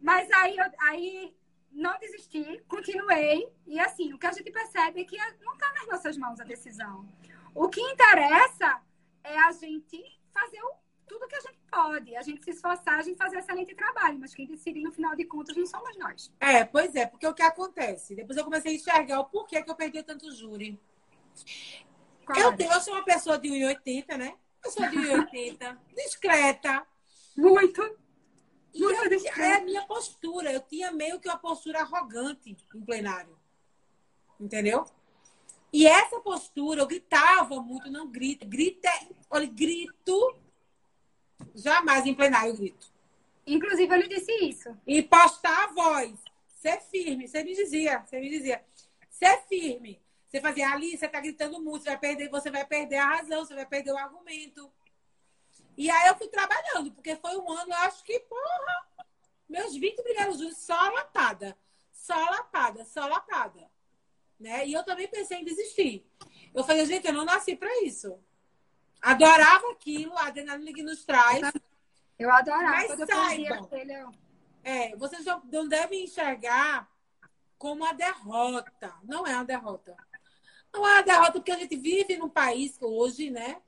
Speaker 2: Mas aí, eu, aí não desisti, continuei, e assim, o que a gente percebe é que não está nas nossas mãos a decisão. O que interessa é a gente fazer o, tudo que a gente pode, a gente se esforçar, a gente fazer excelente trabalho, mas quem decide no final de contas não somos nós.
Speaker 1: É, pois é, porque o que acontece? Depois eu comecei a enxergar o porquê que eu perdi tanto júri. Eu, tenho, eu sou uma pessoa de 1,80, né? Eu sou de 1,80, discreta.
Speaker 2: Muito.
Speaker 1: E eu, discreta. é a minha postura. Eu tinha meio que uma postura arrogante em plenário. Entendeu? E essa postura, eu gritava muito, não grito. Grita, olha, grito. Jamais em plenário eu grito.
Speaker 2: Inclusive, eu lhe disse isso.
Speaker 1: E postar a voz. Ser firme. Você me dizia, você me dizia. Ser firme. Você fazia ali, você tá gritando muito, você vai perder, você vai perder a razão, você vai perder o argumento. E aí eu fui trabalhando, porque foi um ano, eu acho que, porra, meus 20 primeiros juros só lapada. Só lapada, só lapada. Né? E eu também pensei em desistir. Eu falei, gente, eu não nasci para isso. Adorava aquilo, a adrenalina que nos traz.
Speaker 2: Eu adorava.
Speaker 1: Mas quando saibam, eu é, vocês não devem enxergar como uma derrota. Não é uma derrota. Não é uma derrota porque a gente vive num país hoje, né?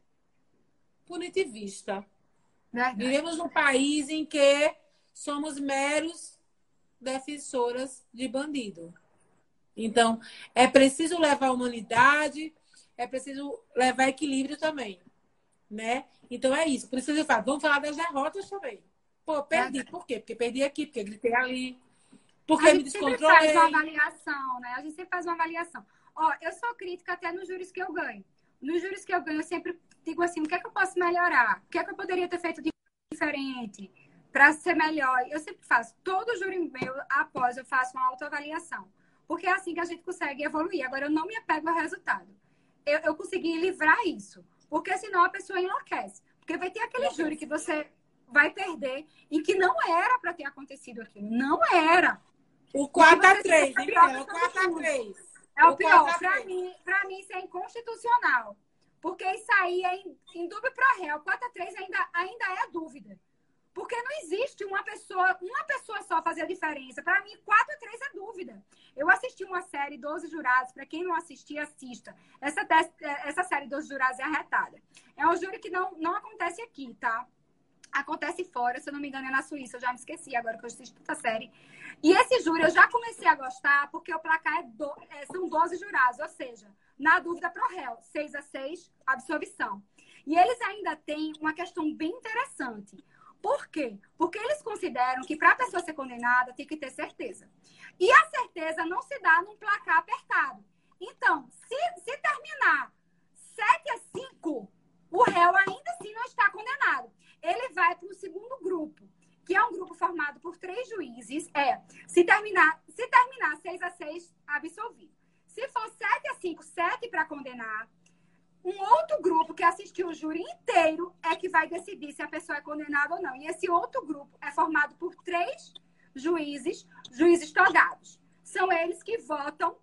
Speaker 1: Punitivista. Verdade. Vivemos num país em que somos meros defensoras de bandido. Então, é preciso levar a humanidade, é preciso levar equilíbrio também, né? Então é isso. Por isso eu falo, vamos falar das derrotas também. Pô, perdi. Por quê? Porque perdi aqui, porque gritei ali, porque me descontrolei. A
Speaker 2: gente sempre faz uma avaliação, né? A gente sempre faz uma avaliação. Ó, eu sou crítica até nos juros que eu ganho. Nos juros que eu ganho, eu sempre digo assim: o que é que eu posso melhorar? O que é que eu poderia ter feito de diferente para ser melhor? Eu sempre faço. Todo júri meu, após, eu faço uma autoavaliação. porque é assim que a gente consegue evoluir. Agora, eu não me apego ao resultado. Eu, eu consegui livrar isso, porque senão a pessoa enlouquece. Porque vai ter aquele júri que você vai perder e que não era para ter acontecido aquilo. Não era.
Speaker 1: O 4x3, hein, O 4x3.
Speaker 2: É o, o pior. Para mim, pra mim, isso é inconstitucional. Porque isso aí é em, em dúvida pro réu. 4x3 ainda, ainda é dúvida. Porque não existe uma pessoa, uma pessoa só fazer a diferença. Para mim, 4 a 3 é dúvida. Eu assisti uma série 12 jurados, para quem não assistir, assista. Essa, essa série 12 jurados é arretada. É um júri que não, não acontece aqui, tá? Acontece fora, se eu não me engano, é na Suíça, eu já me esqueci agora que eu assisti essa série. E esse júri eu já comecei a gostar, porque o placar é do, é, são 12 jurados, ou seja, na dúvida pro réu, 6 a 6, absolvição. E eles ainda têm uma questão bem interessante. Por quê? Porque eles consideram que para a pessoa ser condenada tem que ter certeza. E a certeza não se dá num placar apertado. Então, se, se terminar 7 a 5, o réu ainda assim não está condenado. Ele vai para o segundo grupo, que é um grupo formado por três juízes. É, se terminar, se terminar 6 a 6, absolvido. Se for 7 a 5, 7 para condenar, um outro grupo que assistiu o júri inteiro é que vai decidir se a pessoa é condenada ou não. E esse outro grupo é formado por três juízes, juízes togados. São eles que votam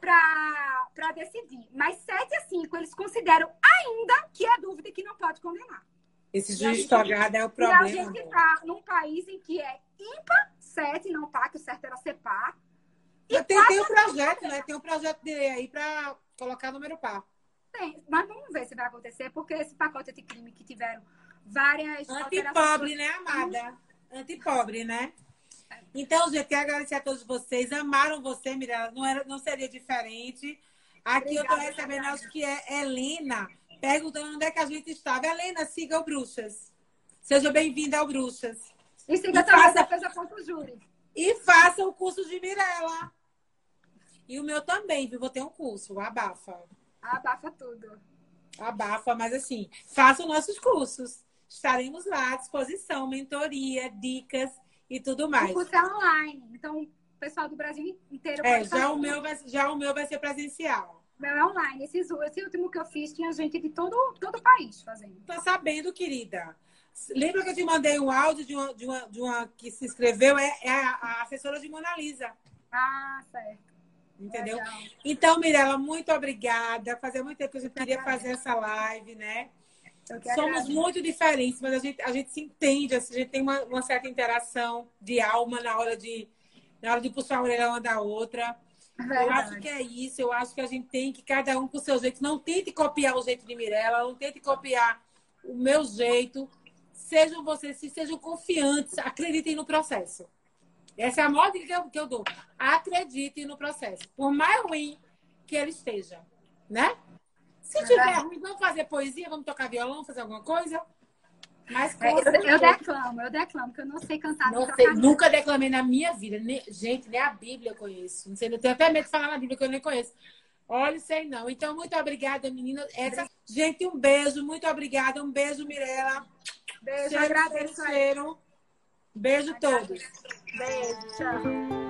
Speaker 2: para decidir. Mas 7 a 5 eles consideram ainda que é dúvida e que não pode condenar.
Speaker 1: Esse juiz togado é o problema.
Speaker 2: E a gente está num país em que é ímpar 7, não par, que o certo era ser par.
Speaker 1: E tem, tem um projeto, né? Tem um projeto de aí para colocar número par.
Speaker 2: Tem, mas vamos ver se vai acontecer, porque esse pacote de crime que tiveram várias.
Speaker 1: Antipobre, né, amada? Antipobre, né? Então, gente, quero agradecer a todos vocês. Amaram você, Mirella. Não, era, não seria diferente. Aqui Obrigada, eu estou recebendo, acho que é Helena, perguntando onde é que a gente estava. Helena, siga o Bruxas. Seja bem-vinda ao Bruxas.
Speaker 2: E siga e também faça... a o júri.
Speaker 1: E faça o curso de Mirella. E o meu também, viu? Vou ter um curso, o Abafa.
Speaker 2: Abafa tudo.
Speaker 1: Abafa, mas assim, façam nossos cursos. Estaremos lá à disposição, mentoria, dicas e tudo mais. O
Speaker 2: curso é online, então o pessoal do Brasil inteiro
Speaker 1: é, já o meu vai, Já o meu vai ser presencial.
Speaker 2: Meu é online. Esse, esse último que eu fiz tinha gente de todo, todo o país fazendo.
Speaker 1: Tá sabendo, querida. Lembra que eu te mandei um áudio de uma, de uma, de uma que se inscreveu? É, é a, a assessora de Mona Lisa.
Speaker 2: Ah, certo.
Speaker 1: Entendeu? Legal. Então, Mirella, muito obrigada. Fazia muito tempo que a gente queria fazer essa live, né? Somos muito diferentes, mas a gente, a gente se entende, assim, a gente tem uma, uma, certa interação de alma na hora de, na hora de puxar a orelha uma da outra. Verdade. Eu acho que é isso, eu acho que a gente tem que, cada um com o seu jeito, não tente copiar o jeito de Mirella, não tente copiar o meu jeito. Sejam vocês, sejam confiantes, acreditem no processo. Essa é a maior dica que eu, que eu dou. Acredite no processo. Por mais ruim que ele esteja, né? Se tiver ruim, vamos fazer poesia, vamos tocar violão, fazer alguma coisa.
Speaker 2: Mas é, eu, eu, declamo, eu declamo, porque eu não sei cantar.
Speaker 1: Não sei, nunca declamei na minha vida. Nem, gente, nem a Bíblia eu conheço. Não sei, eu tenho até medo de falar na Bíblia que eu nem conheço. Olha, sei não. Então, muito obrigada, menina. Essa... Gente, um beijo, muito obrigada. Um beijo, Mirella.
Speaker 2: Beijo, cheiro, agradeço.
Speaker 1: Cheiro. Beijo a todos.
Speaker 2: Beijo, tchau.